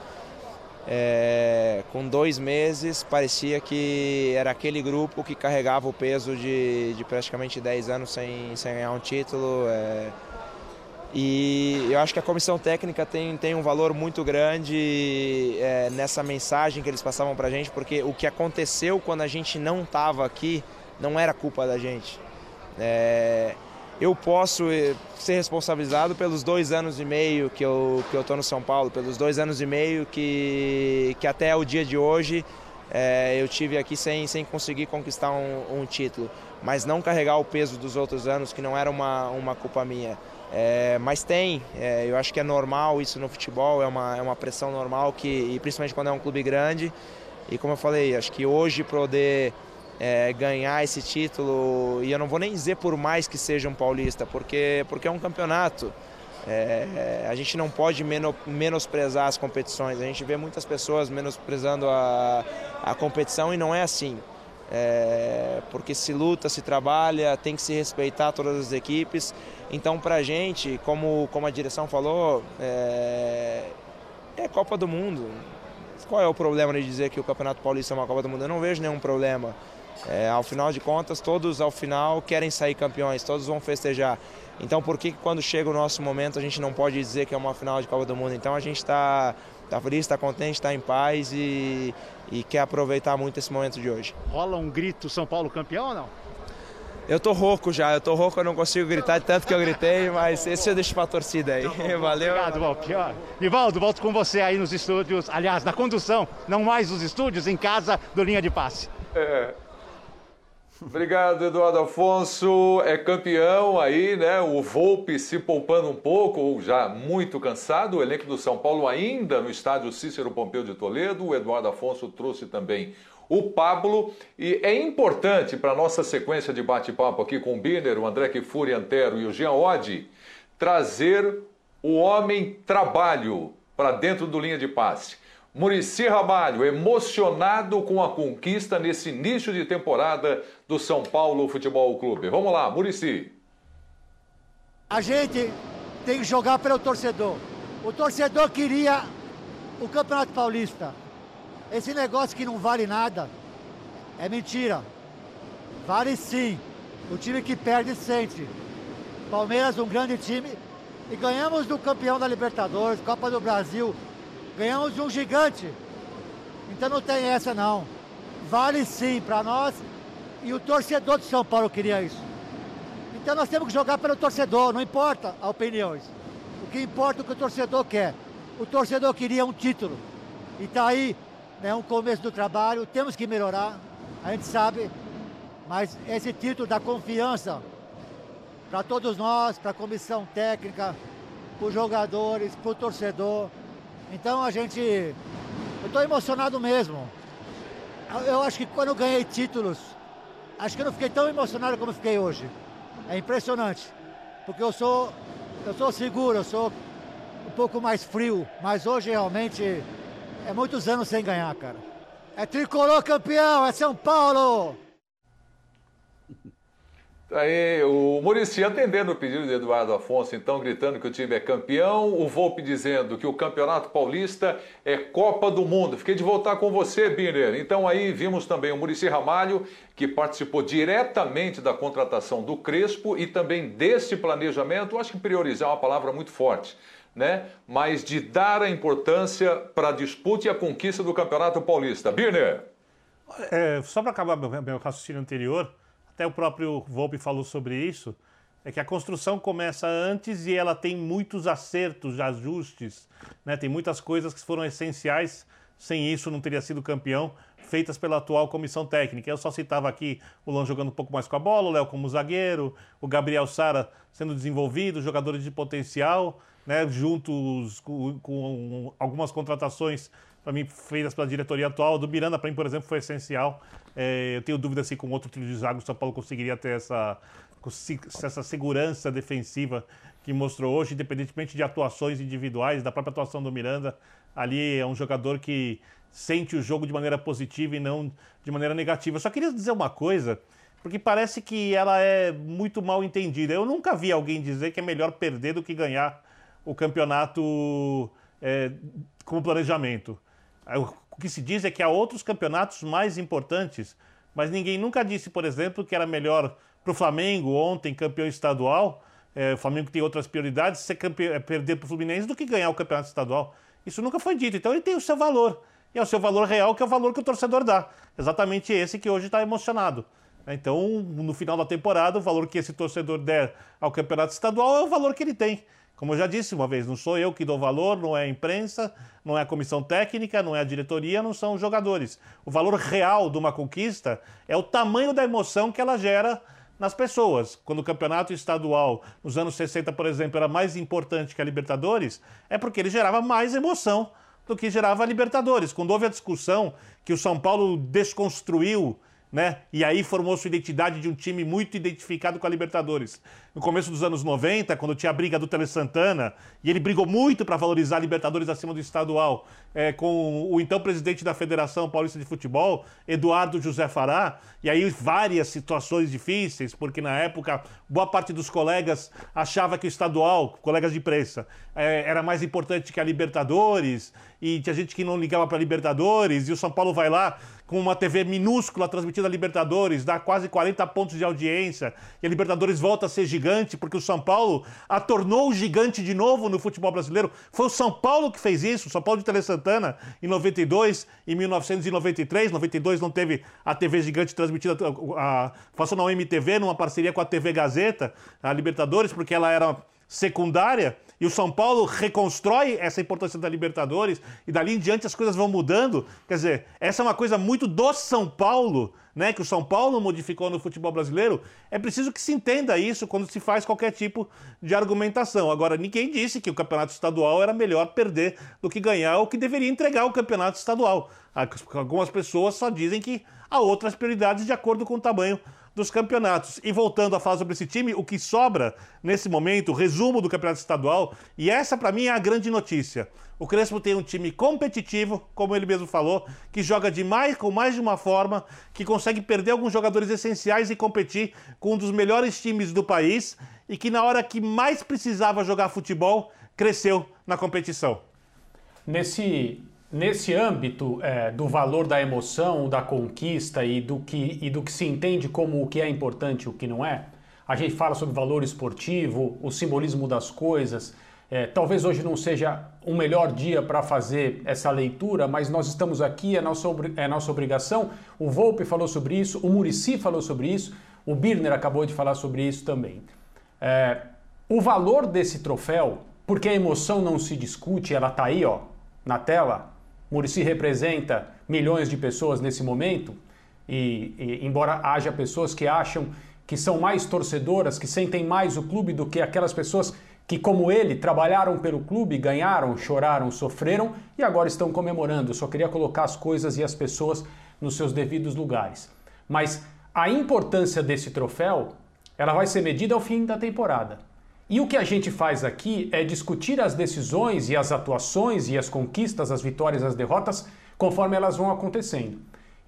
é, com dois meses parecia que era aquele grupo que carregava o peso de, de praticamente 10 anos sem, sem ganhar um título. É, e eu acho que a comissão técnica tem, tem um valor muito grande é, nessa mensagem que eles passavam para a gente, porque o que aconteceu quando a gente não estava aqui não era culpa da gente. É, eu posso eh, ser responsabilizado pelos dois anos e meio que eu que eu no São Paulo, pelos dois anos e meio que, que até o dia de hoje é, eu tive aqui sem, sem conseguir conquistar um, um título, mas não carregar o peso dos outros anos que não era uma, uma culpa minha. É, mas tem, é, eu acho que é normal isso no futebol, é uma, é uma pressão normal, que, principalmente quando é um clube grande. E como eu falei, acho que hoje poder é, ganhar esse título, e eu não vou nem dizer por mais que seja um paulista, porque, porque é um campeonato. É, a gente não pode menosprezar as competições, a gente vê muitas pessoas menosprezando a, a competição e não é assim. É, porque se luta, se trabalha, tem que se respeitar todas as equipes então, para a gente, como, como a direção falou, é, é Copa do Mundo. Qual é o problema de dizer que o Campeonato Paulista é uma Copa do Mundo? Eu não vejo nenhum problema. É, ao final de contas, todos ao final querem sair campeões, todos vão festejar. Então, por que quando chega o nosso momento a gente não pode dizer que é uma final de Copa do Mundo? Então, a gente está tá feliz, está contente, está em paz e, e quer aproveitar muito esse momento de hoje. Rola um grito São Paulo campeão ou não? Eu tô rouco já, eu tô rouco, eu não consigo gritar de tanto que eu gritei, mas esse eu deixo pra torcida aí. Valeu. Obrigado, Volpe. Nivaldo, volto com você aí nos estúdios, aliás, na condução, não mais nos estúdios, em casa do Linha de Passe. É. Obrigado, Eduardo Afonso. É campeão aí, né? O Volpe se poupando um pouco, ou já muito cansado. O elenco do São Paulo ainda no estádio Cícero Pompeu de Toledo. O Eduardo Afonso trouxe também o Pablo. E é importante para a nossa sequência de bate-papo aqui com o Biner, o André Kifuri Antero e o Jean Oddi, trazer o homem trabalho para dentro do linha de passe. Murici Ramalho, emocionado com a conquista nesse início de temporada do São Paulo Futebol Clube. Vamos lá, Murici. A gente tem que jogar pelo torcedor. O torcedor queria o Campeonato Paulista. Esse negócio que não vale nada é mentira. Vale sim. O time que perde sente. Palmeiras, um grande time. E ganhamos do campeão da Libertadores, Copa do Brasil, Ganhamos de um gigante. Então não tem essa não. Vale sim para nós. E o torcedor de São Paulo queria isso. Então nós temos que jogar pelo torcedor, não importa a opiniões. O que importa é o que o torcedor quer. O torcedor queria um título. E está aí, né, um começo do trabalho, temos que melhorar, a gente sabe, mas esse título dá confiança para todos nós, para a comissão técnica, para os jogadores, para o torcedor. Então a gente. Eu estou emocionado mesmo. Eu acho que quando eu ganhei títulos, acho que eu não fiquei tão emocionado como fiquei hoje. É impressionante. Porque eu sou. Eu sou seguro, eu sou um pouco mais frio. Mas hoje realmente é muitos anos sem ganhar, cara. É tricolor campeão, é São Paulo! Aí, o Murici atendendo o pedido de Eduardo Afonso, então gritando que o time é campeão, o Volpe dizendo que o Campeonato Paulista é Copa do Mundo. Fiquei de voltar com você, Biner. Então aí vimos também o Murici Ramalho, que participou diretamente da contratação do Crespo e também desse planejamento. Acho que priorizar é uma palavra muito forte, né? Mas de dar a importância para a disputa e a conquista do Campeonato Paulista. Birner. É, só para acabar meu, meu raciocínio anterior até o próprio Volpe falou sobre isso, é que a construção começa antes e ela tem muitos acertos, ajustes, né? tem muitas coisas que foram essenciais, sem isso não teria sido campeão, feitas pela atual comissão técnica. Eu só citava aqui o Lan jogando um pouco mais com a bola, o Léo como zagueiro, o Gabriel Sara sendo desenvolvido, jogadores de potencial, né? juntos com, com algumas contratações para mim, feitas pela diretoria atual. Do Miranda, para mim, por exemplo, foi essencial. É, eu tenho dúvida se com outro trio de zaga o São Paulo conseguiria ter essa, essa segurança defensiva que mostrou hoje, independentemente de atuações individuais, da própria atuação do Miranda. Ali é um jogador que sente o jogo de maneira positiva e não de maneira negativa. Eu só queria dizer uma coisa, porque parece que ela é muito mal entendida. Eu nunca vi alguém dizer que é melhor perder do que ganhar o campeonato é, como planejamento. O que se diz é que há outros campeonatos mais importantes, mas ninguém nunca disse, por exemplo, que era melhor para o Flamengo, ontem campeão estadual, é, o Flamengo tem outras prioridades, ser é, perder para o Fluminense do que ganhar o campeonato estadual. Isso nunca foi dito. Então ele tem o seu valor. E é o seu valor real, que é o valor que o torcedor dá. Exatamente esse que hoje está emocionado. Então, no final da temporada, o valor que esse torcedor der ao campeonato estadual é o valor que ele tem. Como eu já disse uma vez, não sou eu que dou valor, não é a imprensa, não é a comissão técnica, não é a diretoria, não são os jogadores. O valor real de uma conquista é o tamanho da emoção que ela gera nas pessoas. Quando o campeonato estadual, nos anos 60, por exemplo, era mais importante que a Libertadores, é porque ele gerava mais emoção do que gerava a Libertadores. Quando houve a discussão que o São Paulo desconstruiu né? E aí formou sua identidade de um time muito identificado com a Libertadores. No começo dos anos 90, quando tinha a briga do Tele Santana, e ele brigou muito para valorizar a Libertadores acima do estadual, é, com o então presidente da Federação Paulista de Futebol, Eduardo José Fará, e aí várias situações difíceis, porque na época boa parte dos colegas achava que o estadual, colegas de imprensa, é, era mais importante que a Libertadores, e tinha gente que não ligava para Libertadores, e o São Paulo vai lá com uma TV minúscula transmitida a Libertadores, dá quase 40 pontos de audiência, e a Libertadores volta a ser gigante, porque o São Paulo a tornou gigante de novo no futebol brasileiro. Foi o São Paulo que fez isso, o São Paulo de Tele Santana, em 92, em 1993. 92 não teve a TV gigante transmitida, a, a, passou na MTV, numa parceria com a TV Gazeta, a Libertadores, porque ela era secundária e o São Paulo reconstrói essa importância da Libertadores e dali em diante as coisas vão mudando. Quer dizer, essa é uma coisa muito do São Paulo, né, que o São Paulo modificou no futebol brasileiro. É preciso que se entenda isso quando se faz qualquer tipo de argumentação. Agora, ninguém disse que o campeonato estadual era melhor perder do que ganhar ou que deveria entregar o campeonato estadual. Algumas pessoas só dizem que há outras prioridades de acordo com o tamanho dos campeonatos. E voltando a falar sobre esse time, o que sobra nesse momento, resumo do campeonato estadual, e essa para mim é a grande notícia. O Crespo tem um time competitivo, como ele mesmo falou, que joga demais com mais de uma forma, que consegue perder alguns jogadores essenciais e competir com um dos melhores times do país e que na hora que mais precisava jogar futebol, cresceu na competição. Nesse Nesse âmbito é, do valor da emoção, da conquista e do, que, e do que se entende como o que é importante e o que não é, a gente fala sobre valor esportivo, o simbolismo das coisas. É, talvez hoje não seja o melhor dia para fazer essa leitura, mas nós estamos aqui, é nossa, é nossa obrigação. O Volpe falou sobre isso, o Murici falou sobre isso, o Birner acabou de falar sobre isso também. É, o valor desse troféu, porque a emoção não se discute, ela está aí ó, na tela, Murici representa milhões de pessoas nesse momento, e, e, embora haja pessoas que acham que são mais torcedoras, que sentem mais o clube do que aquelas pessoas que, como ele, trabalharam pelo clube, ganharam, choraram, sofreram e agora estão comemorando. Eu só queria colocar as coisas e as pessoas nos seus devidos lugares. Mas a importância desse troféu, ela vai ser medida ao fim da temporada. E o que a gente faz aqui é discutir as decisões e as atuações e as conquistas, as vitórias, as derrotas, conforme elas vão acontecendo.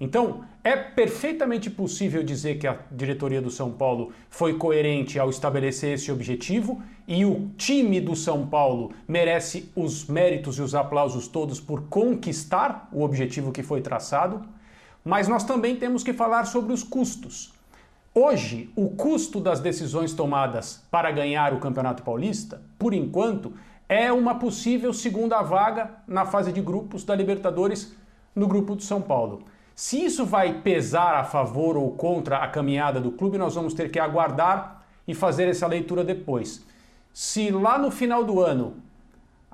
Então, é perfeitamente possível dizer que a diretoria do São Paulo foi coerente ao estabelecer esse objetivo e o time do São Paulo merece os méritos e os aplausos todos por conquistar o objetivo que foi traçado, mas nós também temos que falar sobre os custos. Hoje, o custo das decisões tomadas para ganhar o Campeonato Paulista, por enquanto, é uma possível segunda vaga na fase de grupos da Libertadores no grupo do São Paulo. Se isso vai pesar a favor ou contra a caminhada do clube, nós vamos ter que aguardar e fazer essa leitura depois. Se lá no final do ano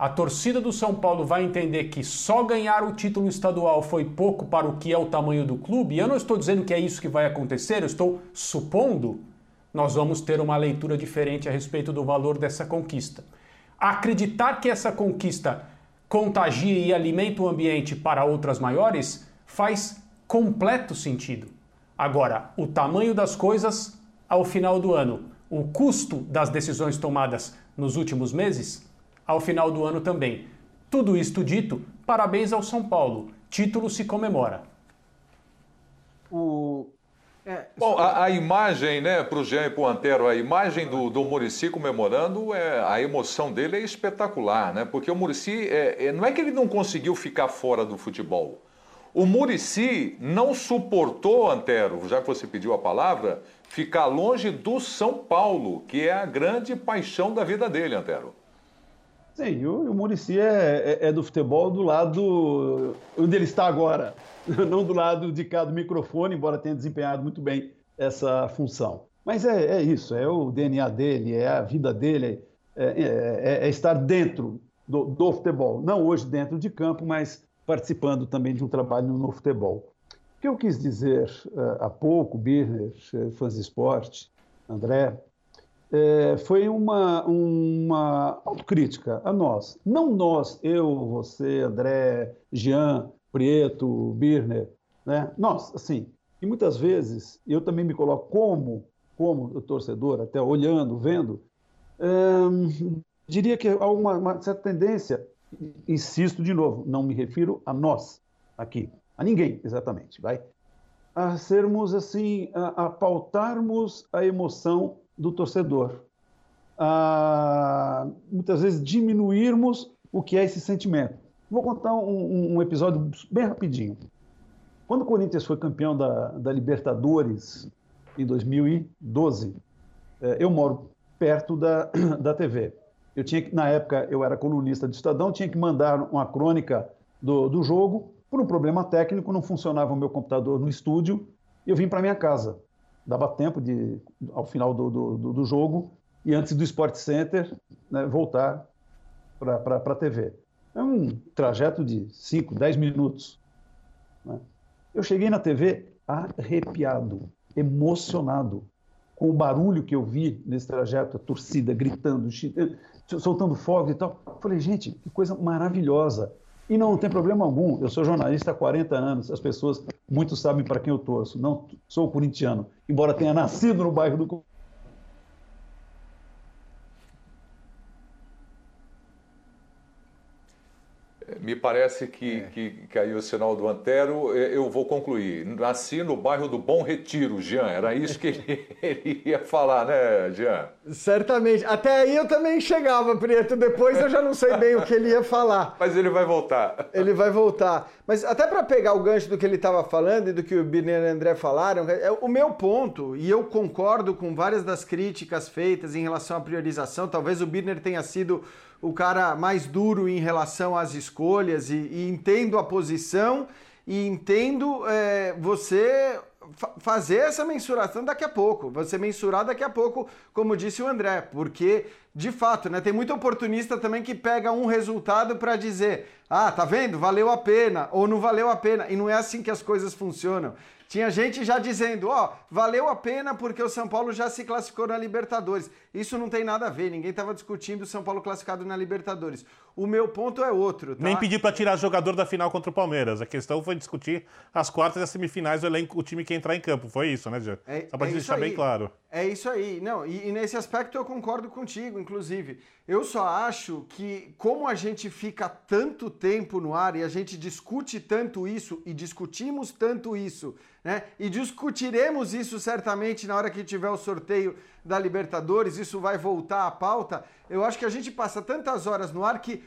a torcida do São Paulo vai entender que só ganhar o título estadual foi pouco para o que é o tamanho do clube, e eu não estou dizendo que é isso que vai acontecer, eu estou supondo, nós vamos ter uma leitura diferente a respeito do valor dessa conquista. Acreditar que essa conquista contagia e alimenta o ambiente para outras maiores faz completo sentido. Agora, o tamanho das coisas ao final do ano, o custo das decisões tomadas nos últimos meses, ao final do ano também. Tudo isto dito, parabéns ao São Paulo. Título se comemora. O... É, Bom, a, a, imagem, né, para o Jean e para o Antero, a imagem do, do Murici comemorando, é, a emoção dele é espetacular, né? Porque o Murici, é, é, não é que ele não conseguiu ficar fora do futebol. O Murici não suportou, Antero, já que você pediu a palavra, ficar longe do São Paulo, que é a grande paixão da vida dele, Antero. Sim, o, o Murici é, é, é, do futebol do lado onde ele está agora, não do lado de cá do microfone, embora tenha desempenhado muito bem essa função. Mas é, é isso, é o DNA dele, é a vida dele, é, é, é, é estar dentro do, do, futebol. Não hoje dentro de campo, mas participando também de um trabalho no futebol. O que eu quis dizer uh, há pouco, Birner, fãs de esporte, André, é, foi uma, uma autocrítica a nós. Não nós, eu, você, André, Jean, Prieto, Birner, né? Nós, assim, e muitas vezes eu também me coloco como como torcedor, até olhando, vendo, hum, diria que há uma, uma certa tendência, insisto de novo, não me refiro a nós aqui, a ninguém exatamente, vai, a sermos assim, a, a pautarmos a emoção do torcedor, a muitas vezes diminuirmos o que é esse sentimento. Vou contar um, um episódio bem rapidinho. Quando o Corinthians foi campeão da, da Libertadores em 2012, é, eu moro perto da, da TV. Eu tinha que, na época, eu era colunista do Estadão, tinha que mandar uma crônica do, do jogo. Por um problema técnico, não funcionava o meu computador no estúdio eu vim para minha casa. Dava tempo de, ao final do, do, do jogo e antes do Sport Center, né, voltar para a TV. É um trajeto de 5, 10 minutos. Né? Eu cheguei na TV arrepiado, emocionado, com o barulho que eu vi nesse trajeto, a torcida gritando, soltando fogo e tal. Falei, gente, que coisa maravilhosa. E não tem problema algum, eu sou jornalista há 40 anos, as pessoas, muitos sabem para quem eu torço. Não sou corintiano, embora tenha nascido no bairro do Me parece que, é. que caiu o sinal do Antero. Eu vou concluir. Nasci no bairro do Bom Retiro, Jean. Era isso que ele, ele ia falar, né, Jean? Certamente. Até aí eu também chegava, Preto. Depois eu já não sei bem o que ele ia falar. Mas ele vai voltar. Ele vai voltar. Mas até para pegar o gancho do que ele estava falando e do que o Birner e o André falaram, é o meu ponto, e eu concordo com várias das críticas feitas em relação à priorização. Talvez o Birner tenha sido o cara mais duro em relação às escolhas e, e entendo a posição e entendo é, você fazer essa mensuração daqui a pouco, você mensurar daqui a pouco, como disse o André, porque de fato, né, tem muito oportunista também que pega um resultado para dizer, ah, tá vendo, valeu a pena ou não valeu a pena, e não é assim que as coisas funcionam. Tinha gente já dizendo, ó, oh, valeu a pena porque o São Paulo já se classificou na Libertadores. Isso não tem nada a ver, ninguém estava discutindo o São Paulo classificado na Libertadores. O meu ponto é outro, tá? Nem pedir para tirar jogador da final contra o Palmeiras. A questão foi discutir as quartas e as semifinais, o elenco, o time que entrar em campo. Foi isso, né, Jean? É, Só para é deixar bem claro. É isso aí. Não, e, e nesse aspecto eu concordo contigo, inclusive. Eu só acho que como a gente fica tanto tempo no ar e a gente discute tanto isso e discutimos tanto isso né? E discutiremos isso certamente na hora que tiver o sorteio da Libertadores, isso vai voltar à pauta. Eu acho que a gente passa tantas horas no ar que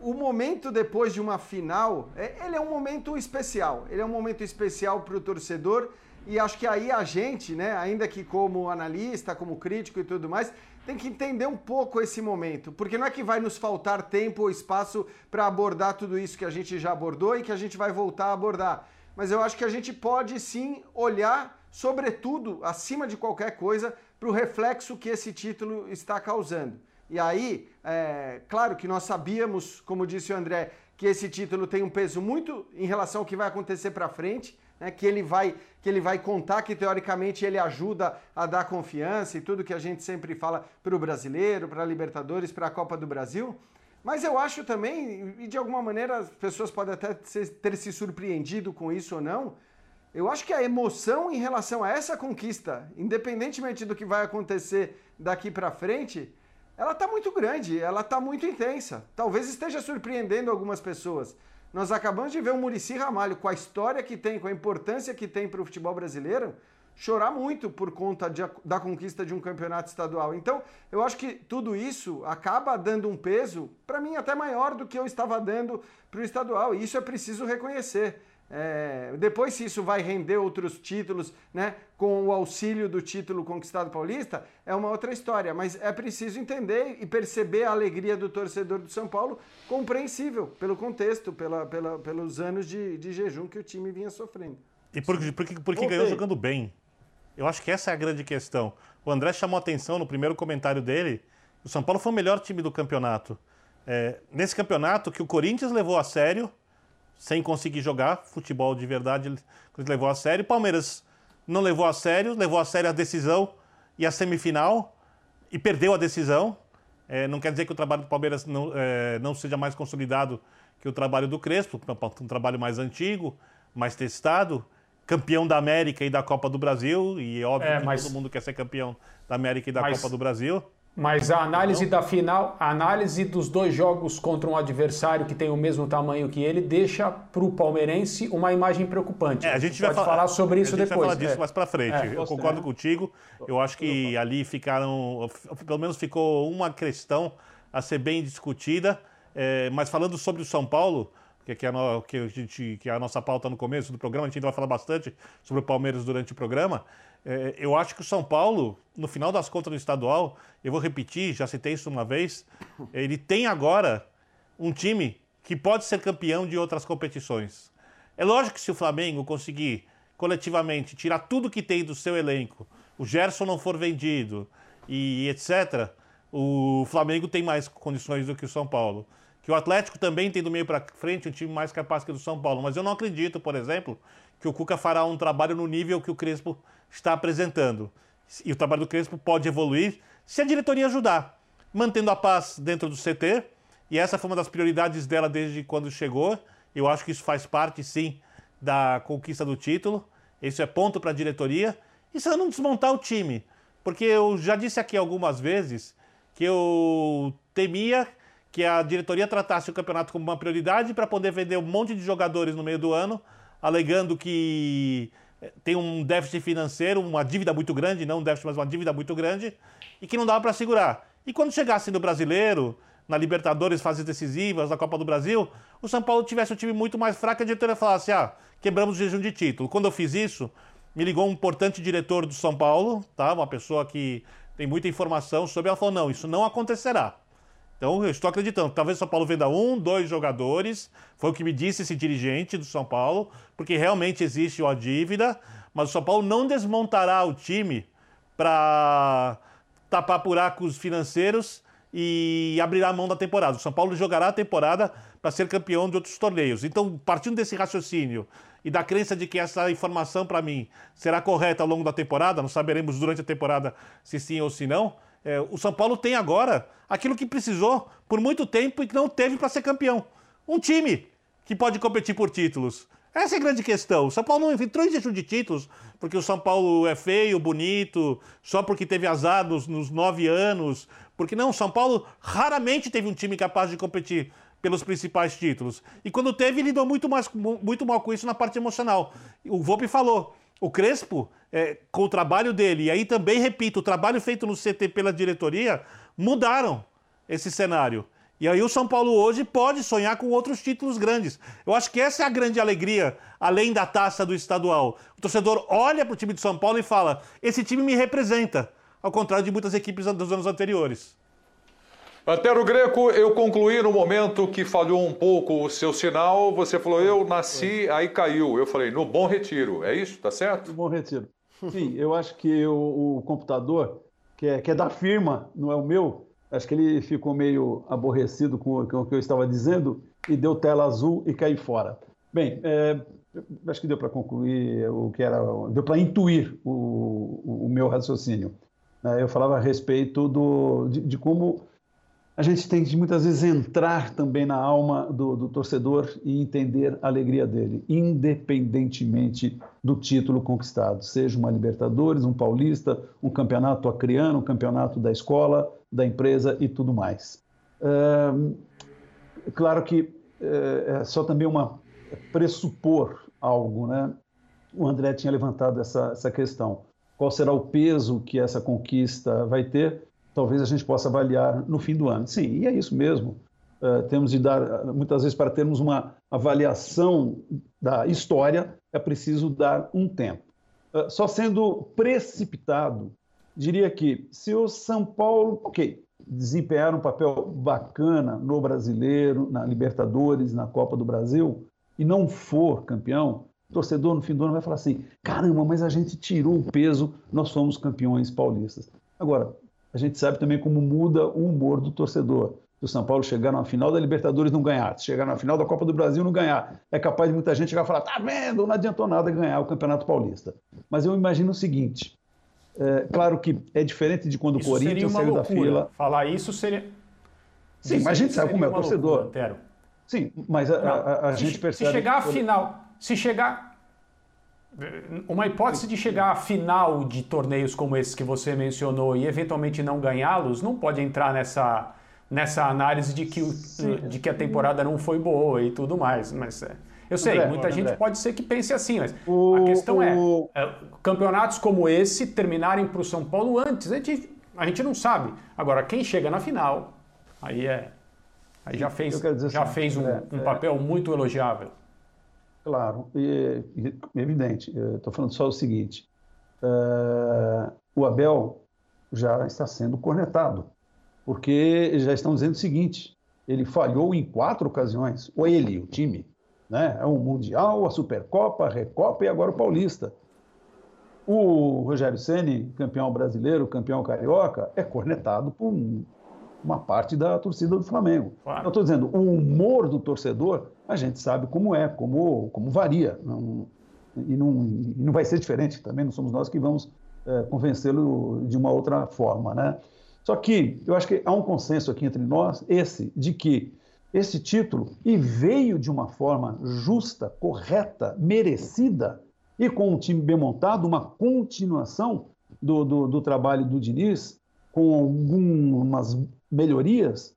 o momento depois de uma final, é, ele é um momento especial. Ele é um momento especial para o torcedor e acho que aí a gente, né, ainda que como analista, como crítico e tudo mais, tem que entender um pouco esse momento, porque não é que vai nos faltar tempo ou espaço para abordar tudo isso que a gente já abordou e que a gente vai voltar a abordar mas eu acho que a gente pode sim olhar, sobretudo, acima de qualquer coisa, para o reflexo que esse título está causando. E aí, é, claro que nós sabíamos, como disse o André, que esse título tem um peso muito em relação ao que vai acontecer para frente, né, que ele vai que ele vai contar que teoricamente ele ajuda a dar confiança e tudo que a gente sempre fala para o brasileiro, para a Libertadores, para a Copa do Brasil. Mas eu acho também, e de alguma maneira as pessoas podem até ter se surpreendido com isso ou não, eu acho que a emoção em relação a essa conquista, independentemente do que vai acontecer daqui para frente, ela está muito grande, ela está muito intensa. Talvez esteja surpreendendo algumas pessoas. Nós acabamos de ver o Murici Ramalho com a história que tem, com a importância que tem para o futebol brasileiro, chorar muito por conta de, da conquista de um campeonato estadual. Então, eu acho que tudo isso acaba dando um peso, para mim, até maior do que eu estava dando para o estadual. E isso é preciso reconhecer. É, depois, se isso vai render outros títulos, né, com o auxílio do título conquistado paulista, é uma outra história. Mas é preciso entender e perceber a alegria do torcedor do São Paulo, compreensível pelo contexto, pela, pela, pelos anos de, de jejum que o time vinha sofrendo. E porque, porque, porque ganhou jogando bem. Eu acho que essa é a grande questão. O André chamou atenção no primeiro comentário dele. O São Paulo foi o melhor time do campeonato. É, nesse campeonato que o Corinthians levou a sério, sem conseguir jogar futebol de verdade, ele levou a sério. Palmeiras não levou a sério, levou a sério a decisão e a semifinal e perdeu a decisão. É, não quer dizer que o trabalho do Palmeiras não, é, não seja mais consolidado que o trabalho do Crespo, um trabalho mais antigo, mais testado. campeão da América e da Copa do Brasil, e óbvio É, que mas- todo mundo quer ser campeão da América e da Mas- Copa do Brasil. Mas a análise da final, a análise dos dois jogos contra um adversário que tem o mesmo tamanho que ele, deixa para o palmeirense uma imagem preocupante. É, a gente vai falar sobre isso a gente depois. vai falar disso é. mais pra frente. É. Eu concordo contigo. Eu acho que ali ficaram, pelo menos ficou uma questão a ser bem discutida. É, mas falando sobre o São Paulo, que, que, é a no- que a gente- que é a nossa pauta no começo do programa, a gente ainda vai falar bastante sobre o Palmeiras durante o programa. É, eu acho que o São Paulo, no final das contas do estadual, eu vou repetir, já citei isso uma vez, ele tem agora um time que pode ser campeão de outras competições. É lógico que se o Flamengo conseguir coletivamente tirar tudo que tem do seu elenco, o Gerson não for vendido e etc., o Flamengo tem mais condições do que o São Paulo. Que o Atlético também tem do meio para frente um time mais capaz que o do São Paulo. Mas eu não acredito, por exemplo, que o Cuca fará um trabalho no nível que o Crespo está apresentando. E o trabalho do Crespo pode evoluir se a diretoria ajudar, mantendo a paz dentro do CT. E essa foi uma das prioridades dela desde quando chegou. Eu acho que isso faz parte, sim, da conquista do título. Isso é ponto para a diretoria. E se ela não desmontar o time, porque eu já disse aqui algumas vezes que eu temia que a diretoria tratasse o campeonato como uma prioridade para poder vender um monte de jogadores no meio do ano, alegando que tem um déficit financeiro, uma dívida muito grande, não um déficit, mas uma dívida muito grande, e que não dava para segurar. E quando chegasse no Brasileiro, na Libertadores, fases decisivas, na Copa do Brasil, o São Paulo tivesse um time muito mais fraco, a diretoria falasse, ah, quebramos o jejum de título. Quando eu fiz isso, me ligou um importante diretor do São Paulo, tá? uma pessoa que tem muita informação sobre, ela falou, não, isso não acontecerá. Então, eu estou acreditando. Talvez o São Paulo venda um, dois jogadores. Foi o que me disse esse dirigente do São Paulo, porque realmente existe uma dívida, mas o São Paulo não desmontará o time para tapar buracos financeiros e abrirá a mão da temporada. O São Paulo jogará a temporada para ser campeão de outros torneios. Então, partindo desse raciocínio e da crença de que essa informação para mim será correta ao longo da temporada, não saberemos durante a temporada se sim ou se não. É, o São Paulo tem agora aquilo que precisou por muito tempo e que não teve para ser campeão. Um time que pode competir por títulos. Essa é a grande questão. O São Paulo não entrou em jejum de títulos porque o São Paulo é feio, bonito, só porque teve azar nos, nos nove anos. Porque não, o São Paulo raramente teve um time capaz de competir pelos principais títulos. E quando teve, lidou muito, mais, mu- muito mal com isso na parte emocional. O Volpe falou, o Crespo, é, com o trabalho dele, e aí também, repito, o trabalho feito no CT pela diretoria, mudaram esse cenário. E aí o São Paulo hoje pode sonhar com outros títulos grandes. Eu acho que essa é a grande alegria, além da taça do estadual. O torcedor olha para o time de São Paulo e fala: esse time me representa, ao contrário de muitas equipes dos anos anteriores. Antero Greco, eu concluí no momento que falhou um pouco o seu sinal. Você falou, eu nasci, aí caiu. Eu falei, no bom retiro. É isso? Tá certo? No bom retiro. Sim, eu acho que o, o computador, que é, que é da firma, não é o meu, acho que ele ficou meio aborrecido com, o- com o que eu estava dizendo e deu tela azul e caiu fora. Bem, é, acho que deu para concluir o que era, deu para intuir o, o- meu raciocínio. Eu falava a respeito do, de, de como a gente tem que muitas vezes entrar também na alma do, do torcedor e entender a alegria dele, independentemente do título conquistado, seja uma Libertadores, um Paulista, um campeonato acriano, um campeonato da escola, da empresa e tudo mais. Ahn, claro que é, é só também uma pressupor algo, né? O André tinha levantado essa, essa questão. Qual será o peso que essa conquista vai ter? Talvez a gente possa avaliar no fim do ano. Sim, e é isso mesmo. Eh, temos de dar, muitas vezes, para termos uma avaliação da história, é preciso dar um tempo. Eh, só sendo precipitado, diria que se o São Paulo, ok, desempenhar um papel bacana no Brasileiro, na Libertadores, na Copa do Brasil, e não for campeão, o torcedor no fim do ano vai falar assim: caramba, mas a gente tirou o peso, nós somos campeões paulistas. Agora, a gente sabe também como muda o humor do torcedor. Se o São Paulo chegar na final da Libertadores não ganhar, se chegar na final da Copa do Brasil não ganhar, é capaz de muita gente chegar e falar: tá vendo, não adiantou nada ganhar o Campeonato Paulista. Mas eu imagino o seguinte: é, claro que é diferente de quando Isso o Corinthians saiu da fila. Falar isso seria. Sim, mas a gente sabe como é o torcedor. loucura. Sim, mas a, a- a Se- gente percebe. Se chegar à final, se chegar. Uma hipótese de chegar à final de torneios como esses que você mencionou e eventualmente não ganhá-los, não pode entrar nessa, nessa análise de que, o, de que a temporada não foi boa e tudo mais. Mas é, eu sei, André, muita André. gente pode ser que pense assim, mas o, a questão é, o... é, campeonatos como esse terminarem para o São Paulo antes, a gente, a gente não sabe. Agora, quem chega na final, aí é. Aí já fez, já assim, fez um, um papel muito elogiável. Claro, e, e evidente. Estou falando só o seguinte: uh, o Abel já está sendo cornetado, porque já estão dizendo o seguinte: ele falhou em quatro ocasiões, ou ele, o time, né? É o Mundial, a Supercopa, a Recopa e agora o Paulista. O Rogério Ceni, campeão brasileiro, campeão carioca, é cornetado por um, uma parte da torcida do Flamengo. Claro. Eu estou dizendo, o humor do torcedor, a gente sabe como é, como, como varia. Não, e, não, e não vai ser diferente também, não somos nós que vamos é, convencê-lo de uma outra forma. Né? Só que eu acho que há um consenso aqui entre nós, esse, de que esse título, e veio de uma forma justa, correta, merecida, e com um time bem montado, uma continuação do, do, do trabalho do Diniz, com algumas melhorias,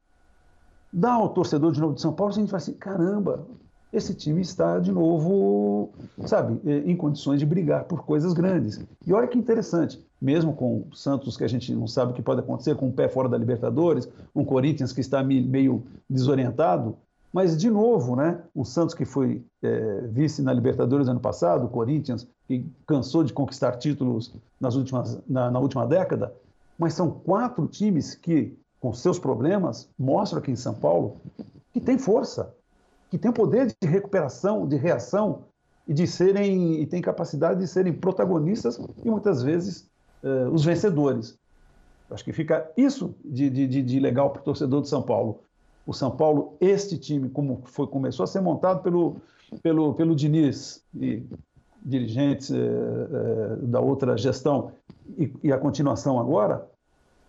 dá ao torcedor de novo de São Paulo, a gente fala assim, caramba, esse time está de novo, sabe, em condições de brigar por coisas grandes. E olha que interessante, mesmo com o Santos, que a gente não sabe o que pode acontecer, com o pé fora da Libertadores, um Corinthians que está meio desorientado, mas, de novo, né, o Santos que foi é, vice na Libertadores ano passado, o Corinthians que cansou de conquistar títulos nas últimas, na, na última década, mas são quatro times que, com seus problemas, mostram aqui em São Paulo que tem força, que tem poder de recuperação, de reação e de serem e tem capacidade de serem protagonistas e muitas vezes uh, os vencedores. Acho que fica isso de, de, de legal para o torcedor de São Paulo. O São Paulo, este time, como foi começou a ser montado pelo pelo pelo Diniz e dirigentes uh, uh, da outra gestão e, e a continuação agora,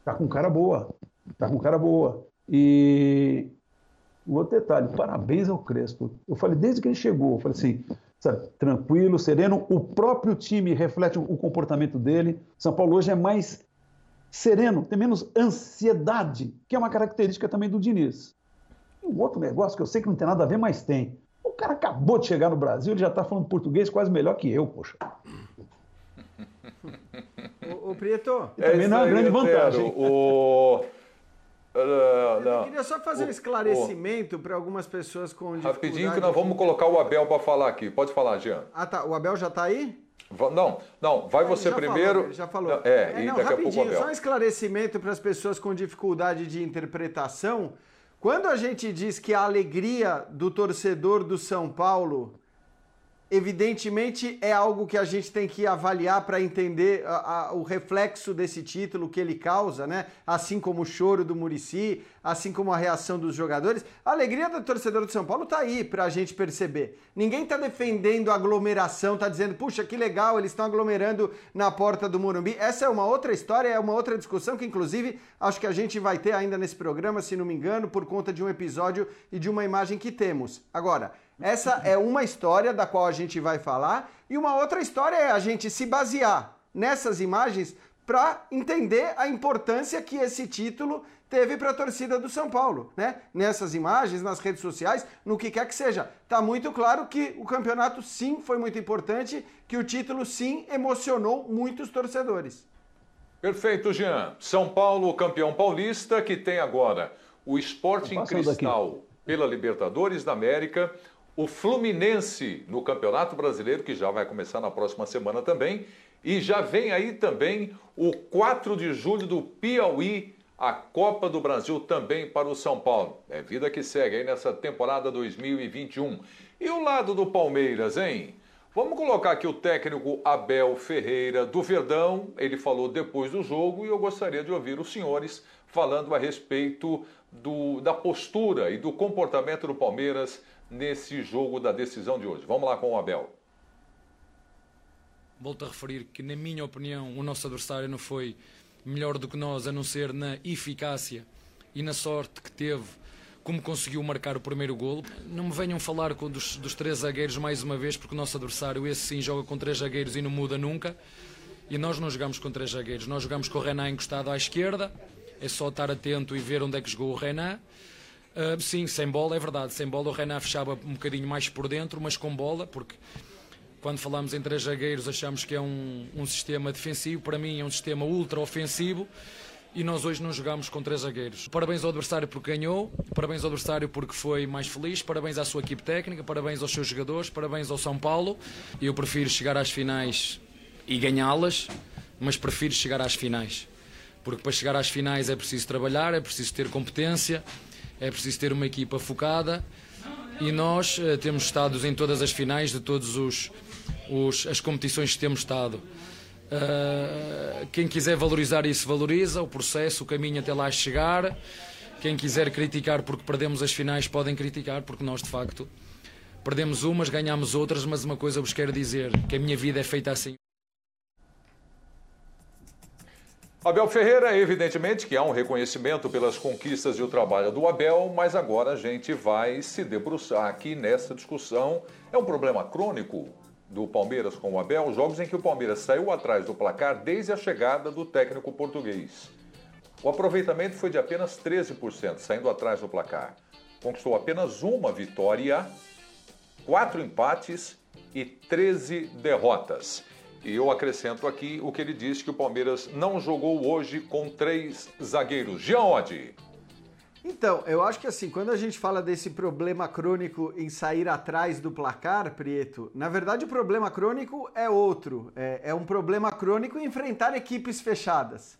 está com cara boa, está com cara boa. E um outro detalhe, parabéns ao Crespo. Eu falei, desde que ele chegou, eu falei assim, sabe, tranquilo, sereno, o próprio time reflete o comportamento dele. São Paulo hoje é mais sereno, tem menos ansiedade, que é uma característica também do Diniz. E um outro negócio que eu sei que não tem nada a ver, mas tem. O cara acabou de chegar no Brasil, ele já está falando português quase melhor que eu, poxa. o, o Prieto. E também é não é uma grande vantagem. O... Uh, eu queria só fazer um esclarecimento para algumas pessoas com dificuldade. Rapidinho que nós vamos colocar o Abel para falar aqui. Pode falar, Jean. Ah, tá. O Abel já está aí? Não, não. Vai ah, você primeiro. Falou, já falou. Não, é, é, e não, daqui a pouco Abel. Só um esclarecimento para as pessoas com dificuldade de interpretação. Quando a gente diz que a alegria do torcedor do São Paulo evidentemente é algo que a gente tem que avaliar para entender a, a, o reflexo desse título que ele causa, né? Assim como o choro do Murici, assim como a reação dos jogadores. A alegria do torcedor do São Paulo tá aí para a gente perceber. Ninguém tá defendendo aglomeração, tá dizendo, puxa, que legal, eles estão aglomerando na porta do Morumbi. Essa é uma outra história, é uma outra discussão que, inclusive, acho que a gente vai ter ainda nesse programa, se não me engano, por conta de um episódio e de uma imagem que temos. Agora, essa é uma história da qual a gente vai falar, e uma outra história é a gente se basear nessas imagens para entender a importância que esse título teve para a torcida do São Paulo, né? Nessas imagens, nas redes sociais, no que quer que seja. Tá muito claro que o campeonato sim foi muito importante, que o título sim emocionou muitos torcedores. Perfeito, Jean. São Paulo, campeão paulista, que tem agora o Sporting Cristal daqui. pela Libertadores da América, o Fluminense no Campeonato Brasileiro, que já vai começar na próxima semana também. E já vem aí também o 4 de julho do Piauí, a Copa do Brasil também para o São Paulo. É vida que segue aí nessa temporada 2021. E o lado do Palmeiras, hein? Vamos colocar aqui o técnico Abel Ferreira do Verdão. Ele falou depois do jogo e eu gostaria de ouvir os senhores falando a respeito do, da postura e do comportamento do Palmeiras nesse jogo da decisão de hoje. Vamos lá com o Abel. Volto a referir que, na minha opinião, o nosso adversário não foi melhor do que nós, a não ser na eficácia e na sorte que teve como conseguiu marcar o primeiro golo. Não me venham falar dos, dos três zagueiros mais uma vez, porque o nosso adversário, esse sim, joga com três zagueiros e não muda nunca. E nós não jogamos com três zagueiros, nós jogamos com o Renan encostado à esquerda. É só estar atento e ver onde é que jogou o Renan. Uh, sim, sem bola, é verdade. Sem bola o Renan fechava um bocadinho mais por dentro, mas com bola, porque quando falamos em três zagueiros achamos que é um, um sistema defensivo. Para mim é um sistema ultra ofensivo e nós hoje não jogamos com três zagueiros. Parabéns ao adversário porque ganhou, parabéns ao adversário porque foi mais feliz, parabéns à sua equipe técnica, parabéns aos seus jogadores, parabéns ao São Paulo. Eu prefiro chegar às finais e ganhá-las, mas prefiro chegar às finais. Porque para chegar às finais é preciso trabalhar, é preciso ter competência, é preciso ter uma equipa focada e nós eh, temos estado em todas as finais de todas as competições que temos estado. Uh, quem quiser valorizar isso, valoriza o processo, o caminho até lá chegar. Quem quiser criticar porque perdemos as finais, podem criticar, porque nós de facto perdemos umas, ganhamos outras, mas uma coisa vos quero dizer: que a minha vida é feita assim. Abel Ferreira, evidentemente que há um reconhecimento pelas conquistas e o trabalho do Abel, mas agora a gente vai se debruçar aqui nessa discussão. É um problema crônico do Palmeiras com o Abel, jogos em que o Palmeiras saiu atrás do placar desde a chegada do técnico português. O aproveitamento foi de apenas 13%, saindo atrás do placar. Conquistou apenas uma vitória, quatro empates e 13 derrotas. E eu acrescento aqui o que ele disse que o Palmeiras não jogou hoje com três zagueiros. Jean Oddi. Então, eu acho que assim, quando a gente fala desse problema crônico em sair atrás do placar, Prieto, na verdade o problema crônico é outro. É, é um problema crônico em enfrentar equipes fechadas.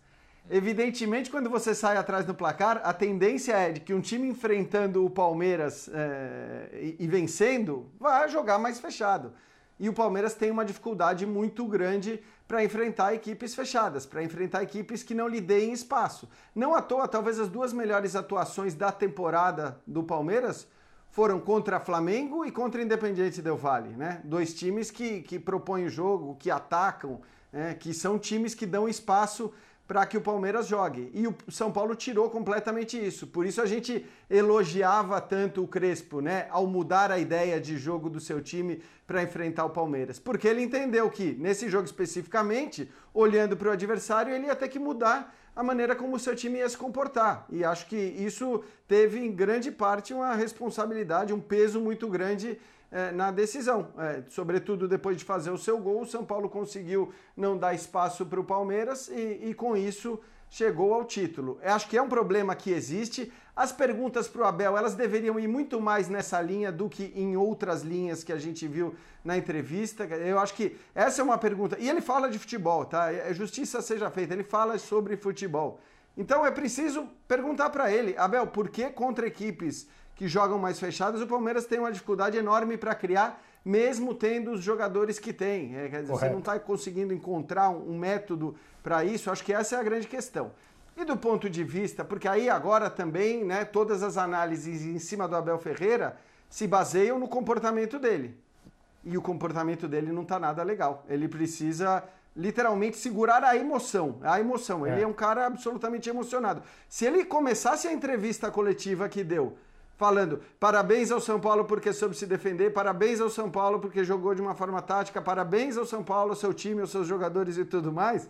Evidentemente, quando você sai atrás do placar, a tendência é de que um time enfrentando o Palmeiras é, e, e vencendo vai jogar mais fechado. E o Palmeiras tem uma dificuldade muito grande para enfrentar equipes fechadas, para enfrentar equipes que não lhe deem espaço. Não à toa, talvez as duas melhores atuações da temporada do Palmeiras foram contra Flamengo e contra Independiente Del Valle, né? Dois times que, que propõem o jogo, que atacam, né? que são times que dão espaço para que o Palmeiras jogue. E o São Paulo tirou completamente isso. Por isso a gente elogiava tanto o Crespo, né, ao mudar a ideia de jogo do seu time para enfrentar o Palmeiras. Porque ele entendeu que, nesse jogo especificamente, olhando para o adversário, ele ia ter que mudar a maneira como o seu time ia se comportar. E acho que isso teve, em grande parte, uma responsabilidade, um peso muito grande é, na decisão. É, sobretudo depois de fazer o seu gol, o São Paulo conseguiu não dar espaço para o Palmeiras e, e, com isso chegou ao título. Eu acho que é um problema que existe. As perguntas para o Abel elas deveriam ir muito mais nessa linha do que em outras linhas que a gente viu na entrevista. Eu acho que essa é uma pergunta. E ele fala de futebol, tá? É, é justiça seja feita. Ele fala sobre futebol. Então é preciso perguntar para ele, Abel, por que contra equipes que jogam mais fechadas, o Palmeiras tem uma dificuldade enorme para criar, mesmo tendo os jogadores que tem. É, quer dizer, você não está conseguindo encontrar um, um método para isso, acho que essa é a grande questão. E do ponto de vista, porque aí agora também, né, todas as análises em cima do Abel Ferreira se baseiam no comportamento dele. E o comportamento dele não está nada legal. Ele precisa literalmente segurar a emoção. A emoção. É. Ele é um cara absolutamente emocionado. Se ele começasse a entrevista coletiva que deu falando parabéns ao São Paulo porque soube se defender, parabéns ao São Paulo porque jogou de uma forma tática, parabéns ao São Paulo, ao seu time, aos seus jogadores e tudo mais,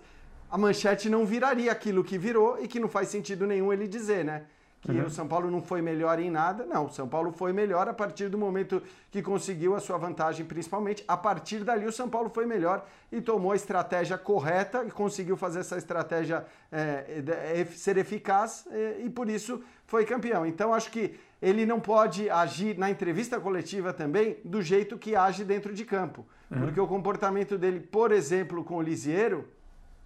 a manchete não viraria aquilo que virou e que não faz sentido nenhum ele dizer, né? Que uhum. o São Paulo não foi melhor em nada. Não, o São Paulo foi melhor a partir do momento que conseguiu a sua vantagem, principalmente. A partir dali, o São Paulo foi melhor e tomou a estratégia correta e conseguiu fazer essa estratégia é, ser eficaz é, e por isso foi campeão. Então, acho que ele não pode agir na entrevista coletiva também do jeito que age dentro de campo. Uhum. Porque o comportamento dele, por exemplo, com o Lisieiro,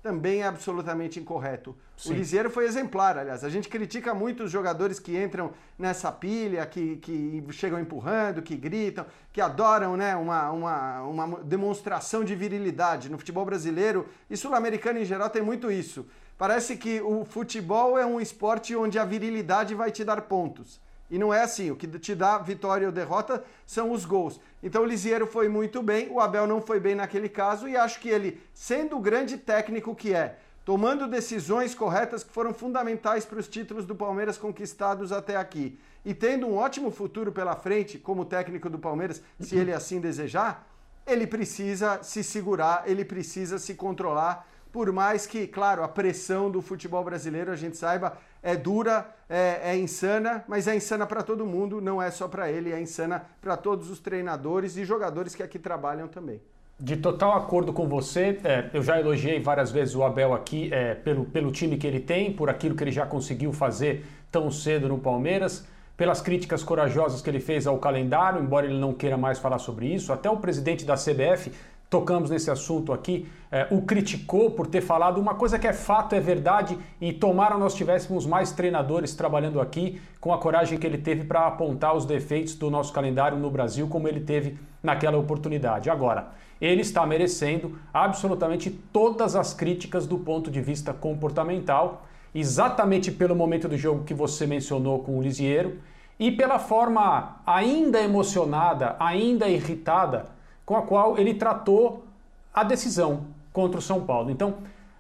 também é absolutamente incorreto. Sim. O Lisieiro foi exemplar, aliás. A gente critica muito os jogadores que entram nessa pilha, que, que chegam empurrando, que gritam, que adoram né, uma, uma, uma demonstração de virilidade. No futebol brasileiro e sul-americano em geral tem muito isso. Parece que o futebol é um esporte onde a virilidade vai te dar pontos. E não é assim. O que te dá vitória ou derrota são os gols. Então o Lisieiro foi muito bem, o Abel não foi bem naquele caso e acho que ele, sendo o grande técnico que é, tomando decisões corretas que foram fundamentais para os títulos do Palmeiras conquistados até aqui. E tendo um ótimo futuro pela frente, como técnico do Palmeiras, se ele assim desejar, ele precisa se segurar, ele precisa se controlar. Por mais que, claro, a pressão do futebol brasileiro, a gente saiba, é dura, é, é insana, mas é insana para todo mundo, não é só para ele, é insana para todos os treinadores e jogadores que aqui trabalham também. De total acordo com você, é, eu já elogiei várias vezes o Abel aqui é, pelo, pelo time que ele tem, por aquilo que ele já conseguiu fazer tão cedo no Palmeiras, pelas críticas corajosas que ele fez ao calendário, embora ele não queira mais falar sobre isso. Até o presidente da CBF, tocamos nesse assunto aqui, é, o criticou por ter falado uma coisa que é fato, é verdade, e tomara nós tivéssemos mais treinadores trabalhando aqui com a coragem que ele teve para apontar os defeitos do nosso calendário no Brasil, como ele teve naquela oportunidade. Agora ele está merecendo absolutamente todas as críticas do ponto de vista comportamental, exatamente pelo momento do jogo que você mencionou com o Lisieiro e pela forma ainda emocionada, ainda irritada com a qual ele tratou a decisão contra o São Paulo. Então,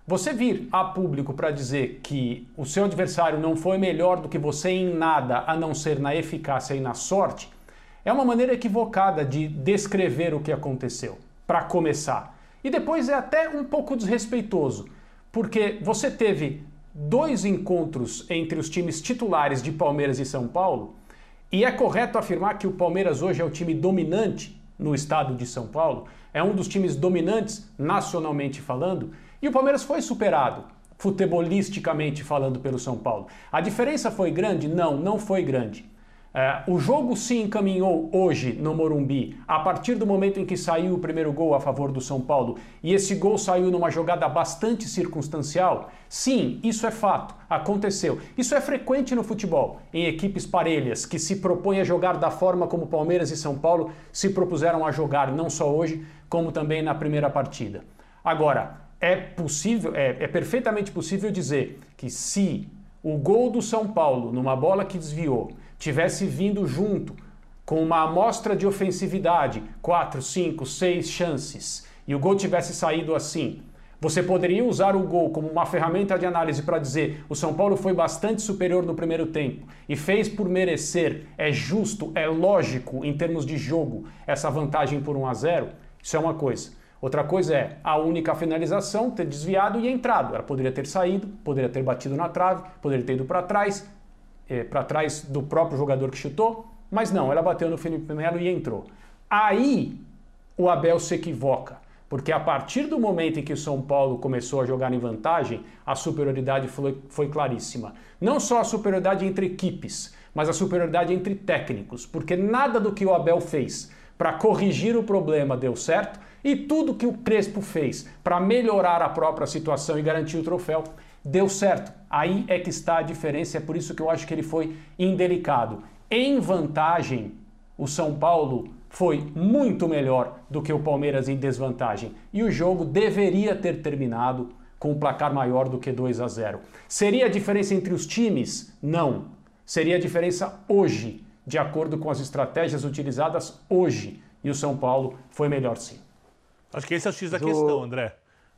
você vir a público para dizer que o seu adversário não foi melhor do que você em nada, a não ser na eficácia e na sorte, é uma maneira equivocada de descrever o que aconteceu para começar. E depois é até um pouco desrespeitoso, porque você teve dois encontros entre os times titulares de Palmeiras e São Paulo, e é correto afirmar que o Palmeiras hoje é o time dominante no estado de São Paulo, é um dos times dominantes nacionalmente falando, e o Palmeiras foi superado futebolisticamente falando pelo São Paulo. A diferença foi grande? Não, não foi grande. É, o jogo se encaminhou hoje no Morumbi a partir do momento em que saiu o primeiro gol a favor do São Paulo e esse gol saiu numa jogada bastante circunstancial. Sim, isso é fato, aconteceu. Isso é frequente no futebol, em equipes parelhas que se propõem a jogar da forma como Palmeiras e São Paulo se propuseram a jogar, não só hoje, como também na primeira partida. Agora, é possível, é, é perfeitamente possível dizer que se o gol do São Paulo, numa bola que desviou, tivesse vindo junto com uma amostra de ofensividade, quatro, cinco, seis chances, e o gol tivesse saído assim, você poderia usar o gol como uma ferramenta de análise para dizer o São Paulo foi bastante superior no primeiro tempo e fez por merecer, é justo, é lógico em termos de jogo essa vantagem por 1 a 0? Isso é uma coisa. Outra coisa é a única finalização ter desviado e entrado. Ela poderia ter saído, poderia ter batido na trave, poderia ter ido para trás, é, para trás do próprio jogador que chutou, mas não, ela bateu no Felipe Melo e entrou. Aí o Abel se equivoca, porque a partir do momento em que o São Paulo começou a jogar em vantagem, a superioridade foi, foi claríssima. Não só a superioridade entre equipes, mas a superioridade entre técnicos, porque nada do que o Abel fez para corrigir o problema deu certo e tudo que o Crespo fez para melhorar a própria situação e garantir o troféu deu certo. Aí é que está a diferença, é por isso que eu acho que ele foi indelicado. Em vantagem, o São Paulo foi muito melhor do que o Palmeiras em desvantagem. E o jogo deveria ter terminado com um placar maior do que 2 a 0. Seria a diferença entre os times? Não. Seria a diferença hoje, de acordo com as estratégias utilizadas hoje. E o São Paulo foi melhor sim. Acho que esse é o X da questão, André.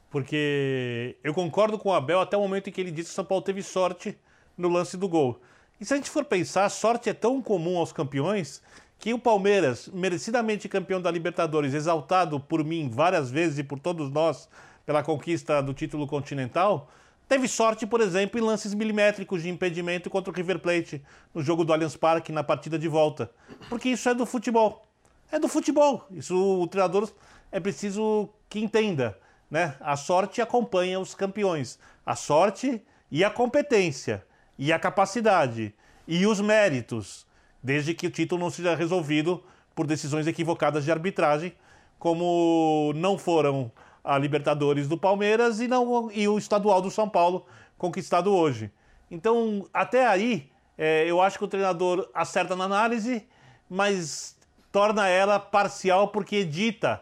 Porque eu concordo com o Abel até o momento em que ele disse que o São Paulo teve sorte no lance do gol. E se a gente for pensar, sorte é tão comum aos campeões que o Palmeiras, merecidamente campeão da Libertadores, exaltado por mim várias vezes e por todos nós pela conquista do título continental, teve sorte, por exemplo, em lances milimétricos de impedimento contra o River Plate no jogo do Allianz Parque na partida de volta. Porque isso é do futebol. É do futebol. Isso o treinador é preciso que entenda. Né? A sorte acompanha os campeões. A sorte e a competência, e a capacidade, e os méritos, desde que o título não seja resolvido por decisões equivocadas de arbitragem, como não foram a Libertadores do Palmeiras e, não, e o estadual do São Paulo, conquistado hoje. Então, até aí, é, eu acho que o treinador acerta na análise, mas torna ela parcial porque edita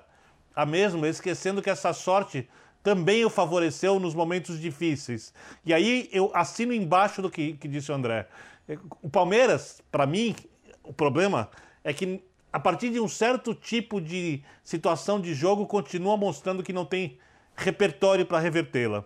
a mesma, esquecendo que essa sorte também o favoreceu nos momentos difíceis. E aí eu assino embaixo do que, que disse o André. O Palmeiras, para mim, o problema é que a partir de um certo tipo de situação de jogo continua mostrando que não tem repertório para revertê-la.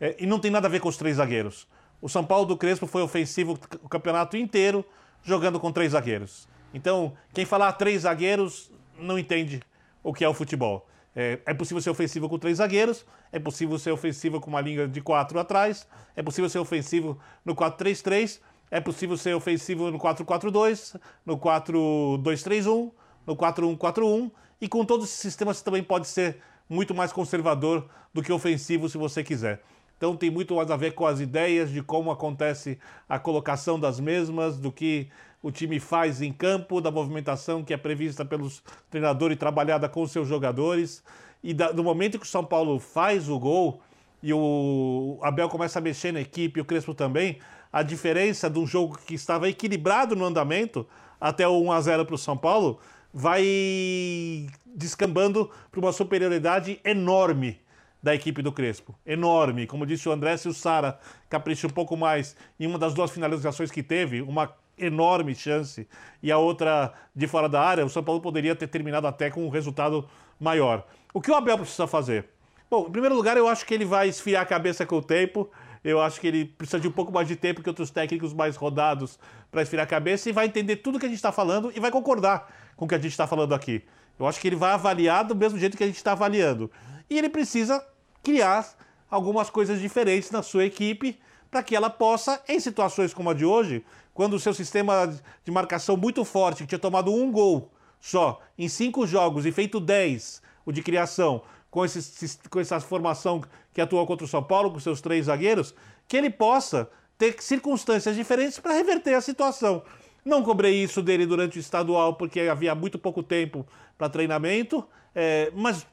É, e não tem nada a ver com os três zagueiros. O São Paulo do Crespo foi ofensivo o campeonato inteiro, jogando com três zagueiros. Então, quem falar três zagueiros não entende o que é o futebol. É, é, possível ser ofensivo com três zagueiros, é possível ser ofensivo com uma linha de quatro atrás, é possível ser ofensivo no 4-3-3, é possível ser ofensivo no 4-4-2, no 4-2-3-1, no 4-1-4-1, e com todos esses sistemas você também pode ser muito mais conservador do que ofensivo se você quiser. Então tem muito mais a ver com as ideias de como acontece a colocação das mesmas, do que o time faz em campo, da movimentação que é prevista pelos treinadores e trabalhada com seus jogadores. E da, no momento que o São Paulo faz o gol e o Abel começa a mexer na equipe, o Crespo também, a diferença de um jogo que estava equilibrado no andamento até o 1 a 0 para o São Paulo vai descambando para uma superioridade enorme da equipe do Crespo. Enorme. Como disse o André, se o Sara capricha um pouco mais em uma das duas finalizações que teve, uma enorme chance e a outra de fora da área, o São Paulo poderia ter terminado até com um resultado maior. O que o Abel precisa fazer? Bom, em primeiro lugar, eu acho que ele vai esfriar a cabeça com o tempo. Eu acho que ele precisa de um pouco mais de tempo que outros técnicos mais rodados para esfriar a cabeça e vai entender tudo que a gente está falando e vai concordar com o que a gente está falando aqui. Eu acho que ele vai avaliar do mesmo jeito que a gente está avaliando. E ele precisa criar algumas coisas diferentes na sua equipe para que ela possa, em situações como a de hoje, quando o seu sistema de marcação muito forte, que tinha tomado um gol só em cinco jogos e feito dez, o de criação, com, esse, com essa formação que atuou contra o São Paulo, com seus três zagueiros, que ele possa ter circunstâncias diferentes para reverter a situação. Não cobrei isso dele durante o estadual porque havia muito pouco tempo para treinamento, é, mas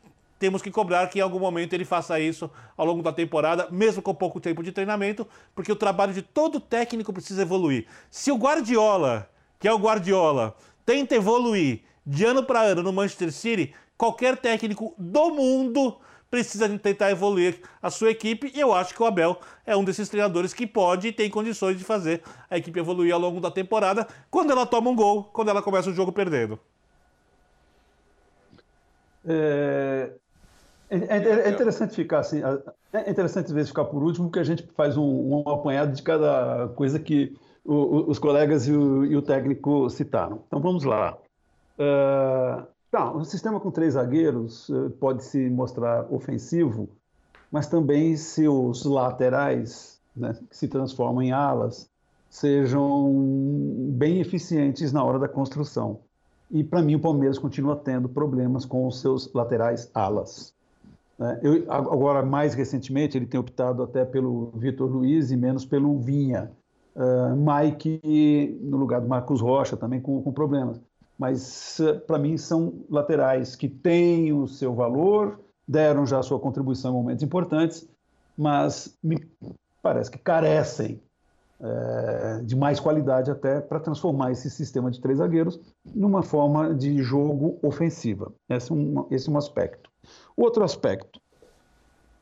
temos que cobrar que em algum momento ele faça isso ao longo da temporada, mesmo com pouco tempo de treinamento, porque o trabalho de todo técnico precisa evoluir. Se o Guardiola, que é o Guardiola, tenta evoluir de ano para ano no Manchester City, qualquer técnico do mundo precisa tentar evoluir a sua equipe e eu acho que o Abel é um desses treinadores que pode e tem condições de fazer a equipe evoluir ao longo da temporada quando ela toma um gol, quando ela começa o jogo perdendo. É, é, é, é interessante ficar assim, é interessante às vezes ficar por último, porque a gente faz um, um apanhado de cada coisa que o, os colegas e o, e o, técnico citaram. Então vamos lá. Uh, Tá, um sistema com três zagueiros eh, pode se mostrar ofensivo, mas também se os laterais, né, que se transformam em alas, sejam bem eficientes na hora da construção. E para mim o Palmeiras continua tendo problemas com os seus laterais alas. Né. Eu, agora, mais recentemente, ele tem optado até pelo Vitor Luiz e menos pelo Vinha. Uh, Mike no lugar do Marcos Rocha também com, com problemas mas para mim são laterais que têm o seu valor, deram já a sua contribuição em momentos importantes, mas me parece que carecem é, de mais qualidade até para transformar esse sistema de três zagueiros numa forma de jogo ofensiva. Esse é um, esse é um aspecto. Outro aspecto,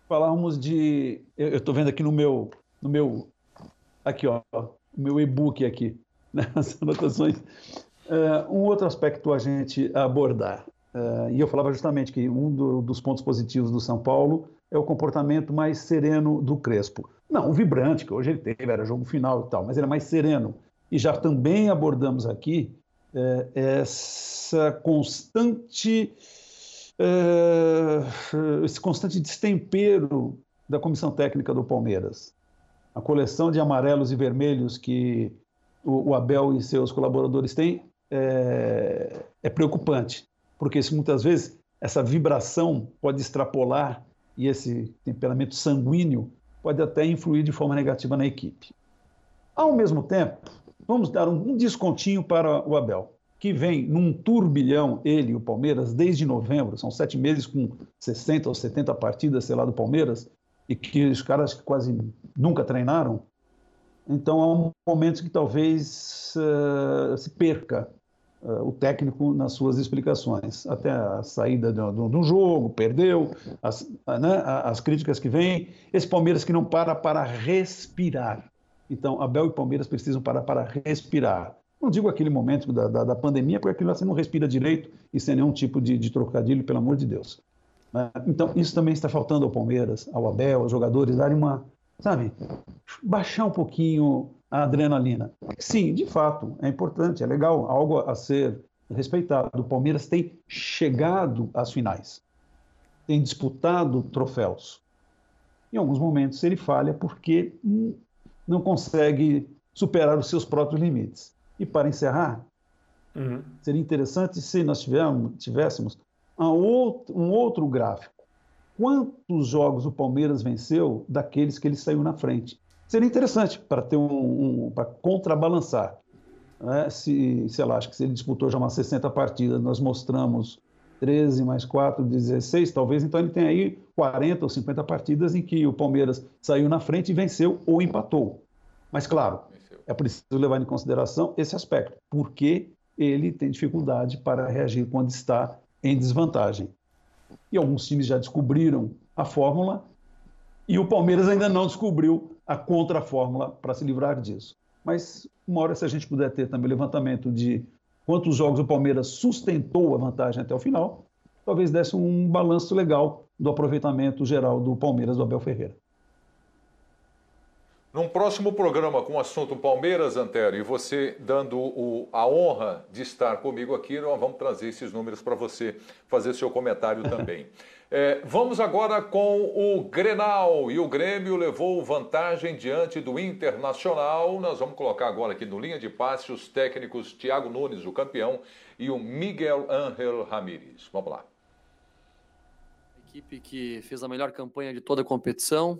falamos de, eu estou vendo aqui no meu, no meu, aqui ó, meu e-book aqui, né, as anotações Uh, um outro aspecto a gente abordar, uh, e eu falava justamente que um do, dos pontos positivos do São Paulo é o comportamento mais sereno do Crespo. Não, o vibrante que hoje ele teve, era jogo final e tal, mas ele é mais sereno. E já também abordamos aqui uh, essa constante, esse constante destempero da comissão técnica do Palmeiras. A coleção de amarelos e vermelhos que o, o Abel e seus colaboradores têm é, é preocupante, porque muitas vezes essa vibração pode extrapolar e esse temperamento sanguíneo pode até influir de forma negativa na equipe. Ao mesmo tempo, vamos dar um descontinho para o Abel, que vem num turbilhão, ele e o Palmeiras, desde novembro, são sete meses com 60 ou 70 partidas, sei lá, do Palmeiras, e que os caras quase nunca treinaram. Então, há um momento que talvez uh, se perca uh, o técnico nas suas explicações. Até a saída do, do jogo, perdeu, as, uh, né, as críticas que vêm. Esse Palmeiras que não para para respirar. Então, Abel e Palmeiras precisam parar para respirar. Não digo aquele momento da, da, da pandemia, porque aquilo você não respira direito e sem nenhum tipo de, de trocadilho, pelo amor de Deus. Né? Então, isso também está faltando ao Palmeiras, ao Abel, aos jogadores darem uma, sabe, baixar um pouquinho a adrenalina. Sim, de fato, é importante, é legal, algo a ser respeitado. O Palmeiras tem chegado às finais, tem disputado troféus. Em alguns momentos ele falha porque não consegue superar os seus próprios limites. E para encerrar, uhum. seria interessante se nós tivéssemos um outro gráfico. Quantos jogos o Palmeiras venceu daqueles que ele saiu na frente? Seria interessante para ter um, um para contrabalançar. Né? Se, sei lá, acho que se ele disputou já umas 60 partidas, nós mostramos 13 mais 4, 16, talvez, então ele tem aí 40 ou 50 partidas em que o Palmeiras saiu na frente e venceu ou empatou. Mas, claro, é preciso levar em consideração esse aspecto, porque ele tem dificuldade para reagir quando está em desvantagem. E alguns times já descobriram a fórmula e o Palmeiras ainda não descobriu a contra-fórmula para se livrar disso. Mas uma hora, se a gente puder ter também levantamento de quantos jogos o Palmeiras sustentou a vantagem até o final, talvez desse um balanço legal do aproveitamento geral do Palmeiras do Abel Ferreira. Num próximo programa com o assunto Palmeiras, Antério, e você dando o, a honra de estar comigo aqui, nós vamos trazer esses números para você fazer seu comentário também. É, vamos agora com o Grenal. E o Grêmio levou vantagem diante do Internacional. Nós vamos colocar agora aqui no linha de passe os técnicos Thiago Nunes, o campeão, e o Miguel Ángel Ramírez. Vamos lá. Equipe que fez a melhor campanha de toda a competição,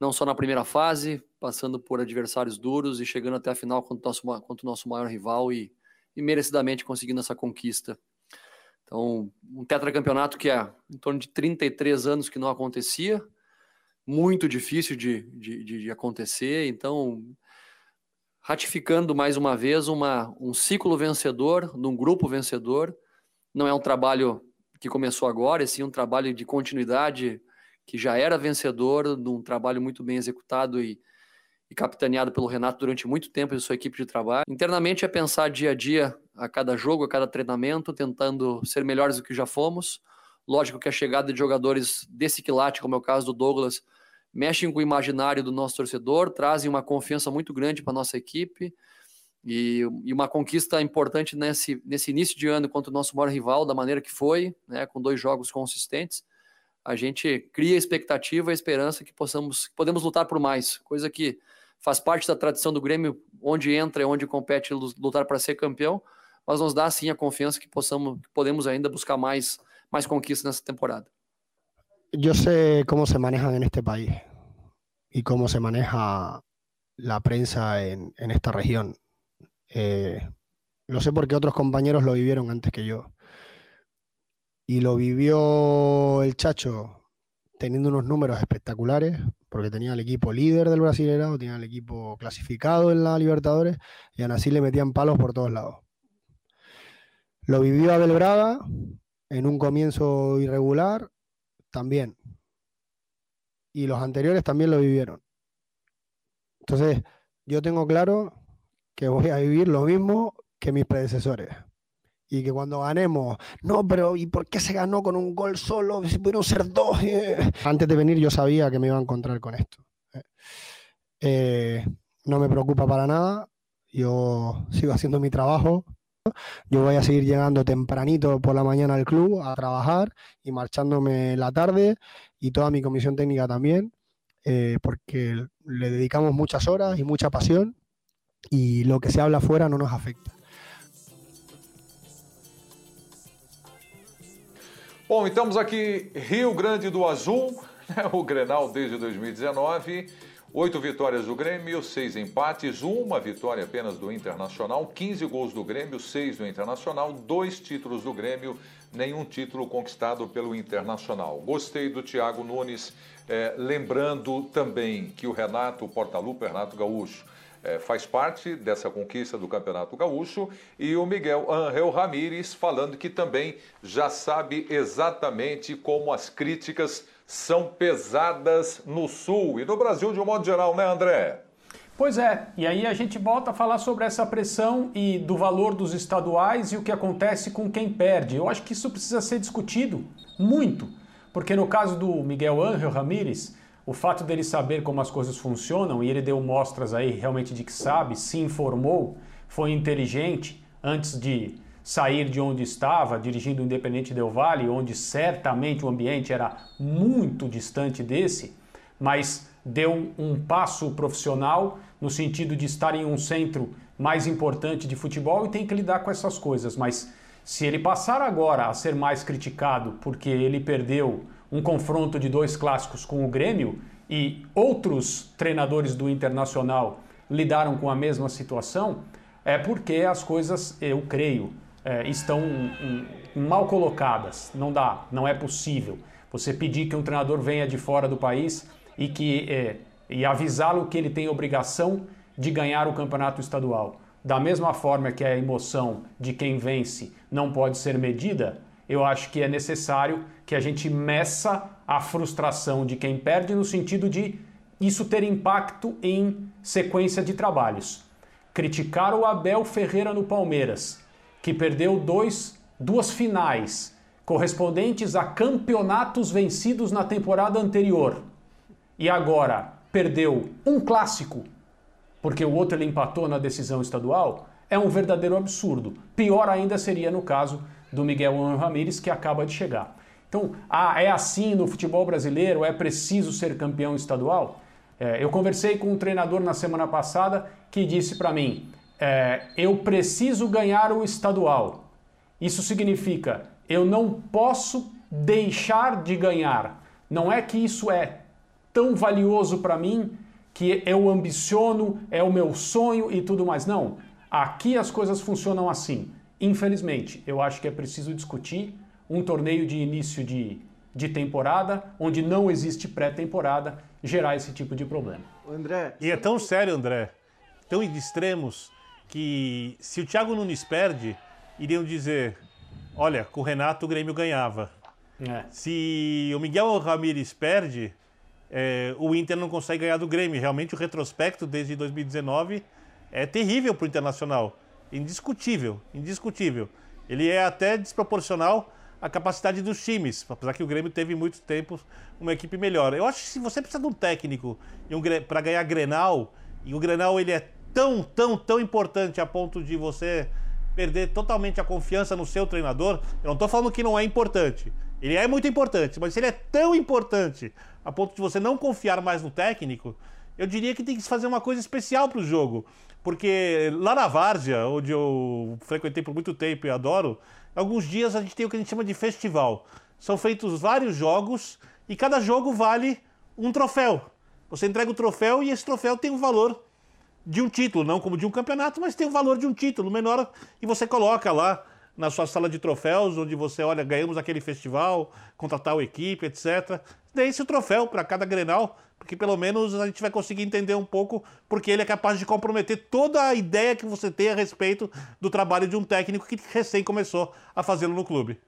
não só na primeira fase, passando por adversários duros e chegando até a final contra o nosso, contra o nosso maior rival e, e merecidamente conseguindo essa conquista. Então, um tetracampeonato que é em torno de 33 anos que não acontecia, muito difícil de, de, de acontecer. Então, ratificando mais uma vez uma, um ciclo vencedor, num grupo vencedor. Não é um trabalho que começou agora, é sim um trabalho de continuidade que já era vencedor, num trabalho muito bem executado e, e capitaneado pelo Renato durante muito tempo e sua equipe de trabalho. Internamente é pensar dia a dia, a cada jogo, a cada treinamento, tentando ser melhores do que já fomos. Lógico que a chegada de jogadores desse quilate, como é o caso do Douglas, mexem com o imaginário do nosso torcedor, trazem uma confiança muito grande para a nossa equipe e, e, uma conquista importante nesse, nesse início de ano contra o nosso maior rival, da maneira que foi, né, com dois jogos consistentes. A gente cria a expectativa e a esperança que possamos, podemos lutar por mais, coisa que faz parte da tradição do Grêmio, onde entra e onde compete lutar para ser campeão, mas nos dá sim a confiança que possamos, que podemos ainda buscar mais, mais conquistas nessa temporada. Yo sé cómo se manejan en este país y cómo se maneja la prensa en, en esta región. Eh, lo sé porque otros compañeros lo vivieron antes que yo. Y lo vivió el Chacho teniendo unos números espectaculares, porque tenía el equipo líder del Brasileirao, tenía el equipo clasificado en la Libertadores, y aún así le metían palos por todos lados. Lo vivió Abel Braga en un comienzo irregular, también. Y los anteriores también lo vivieron. Entonces, yo tengo claro que voy a vivir lo mismo que mis predecesores y que cuando ganemos, no, pero ¿y por qué se ganó con un gol solo? Si pudieron ser dos. Antes de venir yo sabía que me iba a encontrar con esto. Eh, no me preocupa para nada, yo sigo haciendo mi trabajo. Yo voy a seguir llegando tempranito por la mañana al club a trabajar y marchándome la tarde y toda mi comisión técnica también, eh, porque le dedicamos muchas horas y mucha pasión y lo que se habla afuera no nos afecta. Bom, estamos aqui Rio Grande do Azul, né, o Grenal desde 2019. Oito vitórias do Grêmio, seis empates, uma vitória apenas do Internacional, 15 gols do Grêmio, seis do Internacional, dois títulos do Grêmio, nenhum título conquistado pelo Internacional. Gostei do Thiago Nunes, eh, lembrando também que o Renato Portaluppi, Renato Gaúcho, é, faz parte dessa conquista do Campeonato Gaúcho, e o Miguel Angel Ramírez falando que também já sabe exatamente como as críticas são pesadas no Sul e no Brasil de um modo geral, né, André? Pois é, e aí a gente volta a falar sobre essa pressão e do valor dos estaduais e o que acontece com quem perde. Eu acho que isso precisa ser discutido muito Porque no caso do Miguel Ángel Ramírez, o fato dele saber como as coisas funcionam, e ele deu mostras aí realmente de que sabe, se informou, foi inteligente antes de sair de onde estava, dirigindo o Independente Del Valle, onde certamente o ambiente era muito distante desse, mas deu um passo profissional no sentido de estar em um centro mais importante de futebol e tem que lidar com essas coisas. Mas se ele passar agora a ser mais criticado porque ele perdeu um confronto de dois clássicos com o Grêmio e outros treinadores do Internacional lidaram com a mesma situação, é porque as coisas, eu creio, é, estão um, um, mal colocadas. Não dá, não é possível. Você pedir que um treinador venha de fora do país e que é, e avisá-lo que ele tem obrigação de ganhar o campeonato estadual. Da mesma forma que a emoção de quem vence não pode ser medida, eu acho que é necessário que a gente meça a frustração de quem perde no sentido de isso ter impacto em sequência de trabalhos. Criticar o Abel Ferreira no Palmeiras, que perdeu dois, duas finais correspondentes a campeonatos vencidos na temporada anterior e agora perdeu um clássico porque o outro ele empatou na decisão estadual, é um verdadeiro absurdo. Pior ainda seria no caso do Miguel Ramírez, que acaba de chegar. Então, ah, é assim no futebol brasileiro? É preciso ser campeão estadual? É, eu conversei com um treinador na semana passada que disse para mim: é, eu preciso ganhar o estadual. Isso significa eu não posso deixar de ganhar. Não é que isso é tão valioso para mim que eu ambiciono, é o meu sonho e tudo mais. Não. Aqui as coisas funcionam assim. Infelizmente, eu acho que é preciso discutir um torneio de início de, de temporada, onde não existe pré-temporada, gerar esse tipo de problema. André. E é tão sério, André, tão de extremos, que se o Thiago Nunes perde, iriam dizer: olha, com o Renato o Grêmio ganhava. É. Se o Miguel Ramírez perde, é, o Inter não consegue ganhar do Grêmio. Realmente o retrospecto desde 2019 é terrível para o Internacional. Indiscutível, indiscutível. Ele é até desproporcional à capacidade dos times, apesar que o Grêmio teve muito tempo uma equipe melhor. Eu acho que se você precisa de um técnico um, para ganhar Grenal, e o Grenal ele é tão, tão, tão importante a ponto de você perder totalmente a confiança no seu treinador, eu não estou falando que não é importante. Ele é muito importante, mas se ele é tão importante a ponto de você não confiar mais no técnico, eu diria que tem que se fazer uma coisa especial para o jogo. Porque lá na Várzea, onde eu frequentei por muito tempo e adoro, alguns dias a gente tem o que a gente chama de festival. São feitos vários jogos e cada jogo vale um troféu. Você entrega o troféu e esse troféu tem o valor de um título, não como de um campeonato, mas tem o valor de um título menor e você coloca lá na sua sala de troféus, onde você olha, ganhamos aquele festival, contratar a equipe, etc. Dê-se o troféu para cada Grenal, porque pelo menos a gente vai conseguir entender um pouco porque ele é capaz de comprometer toda a ideia que você tem a respeito do trabalho de um técnico que recém começou a fazê-lo no clube.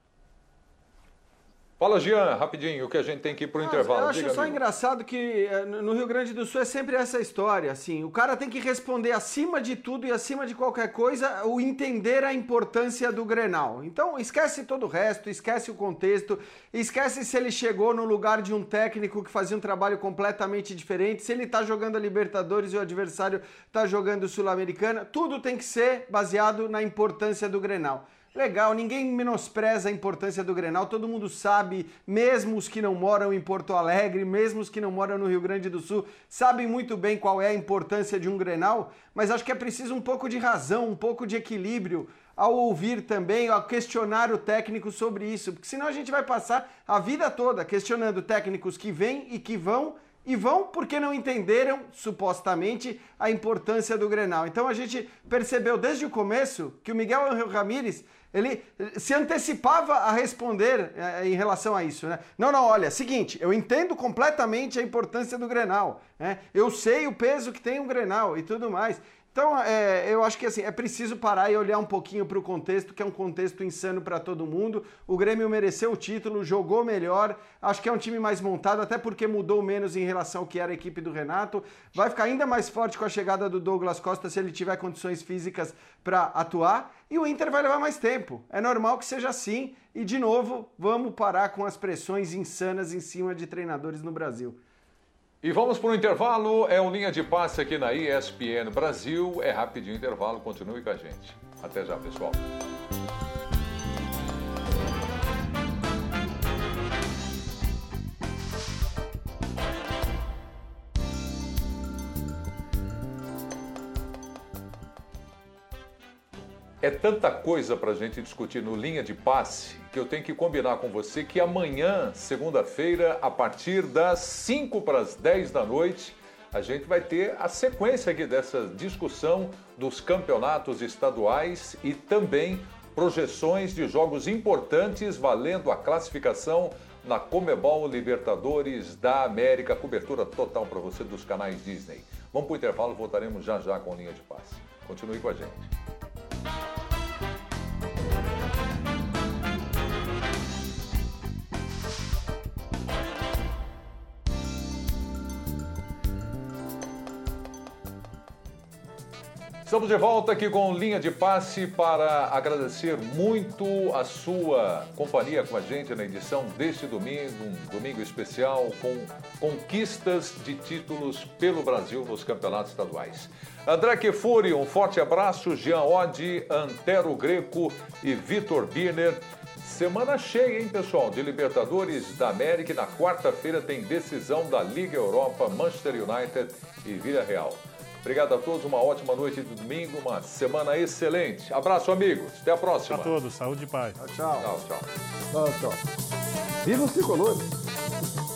Fala, Jean, rapidinho, o que a gente tem que ir para o intervalo. Eu acho Diga, só amigo. engraçado que eh, no Rio Grande do Sul é sempre essa história, assim, o cara tem que responder acima de tudo e acima de qualquer coisa o entender a importância do Grenal. Então, esquece todo o resto, esquece o contexto, esquece se ele chegou no lugar de um técnico que fazia um trabalho completamente diferente, se ele tá jogando a Libertadores e o adversário tá jogando Sul-Americana, tudo tem que ser baseado na importância do Grenal. Legal, ninguém menospreza a importância do Grenal, todo mundo sabe, mesmo os que não moram em Porto Alegre, mesmo os que não moram no Rio Grande do Sul, sabem muito bem qual é a importância de um Grenal, mas acho que é preciso um pouco de razão, um pouco de equilíbrio ao ouvir também, ao questionar o técnico sobre isso, porque senão a gente vai passar a vida toda questionando técnicos que vêm e que vão e vão porque não entenderam, supostamente, a importância do Grenal. Então a gente percebeu desde o começo que o Miguel Ramírez ele se antecipava a responder é, em relação a isso, né? Não, não, olha, seguinte, eu entendo completamente a importância do Grenal, né? Eu sei o peso que tem o Grenal e tudo mais. Então, é, eu acho que assim, é preciso parar e olhar um pouquinho para o contexto, que é um contexto insano para todo mundo. O Grêmio mereceu o título, jogou melhor, acho que é um time mais montado, até porque mudou menos em relação ao que era a equipe do Renato. Vai ficar ainda mais forte com a chegada do Douglas Costa se ele tiver condições físicas para atuar. E o Inter vai levar mais tempo. É normal que seja assim. E, de novo, vamos parar com as pressões insanas em cima de treinadores no Brasil. E vamos para o intervalo. É um linha de passe aqui na ESPN Brasil. É rapidinho intervalo. Continue com a gente. Até já, pessoal. É tanta coisa para a gente discutir no linha de passe que eu tenho que combinar com você que amanhã, segunda-feira, a partir das 5 para as 10 da noite, a gente vai ter a sequência aqui dessa discussão dos campeonatos estaduais e também projeções de jogos importantes valendo a classificação na Comebol Libertadores da América. Cobertura total para você dos canais Disney. Vamos para o intervalo, voltaremos já já com linha de passe. Continue com a gente. Estamos de volta aqui com linha de passe para agradecer muito a sua companhia com a gente na edição deste domingo, um domingo especial com conquistas de títulos pelo Brasil nos campeonatos estaduais. André Kefuri, um forte abraço, Jean Oddi, Antero Greco e Vitor Birner. Semana cheia, hein, pessoal, de Libertadores da América. Na quarta-feira tem decisão da Liga Europa, Manchester United e Vila Real. Obrigado a todos, uma ótima noite de domingo, uma semana excelente. Abraço, amigos. Até a próxima. A todos, saúde e paz. Tchau, tchau. Tchau, tchau. tchau. Viva os tricolores!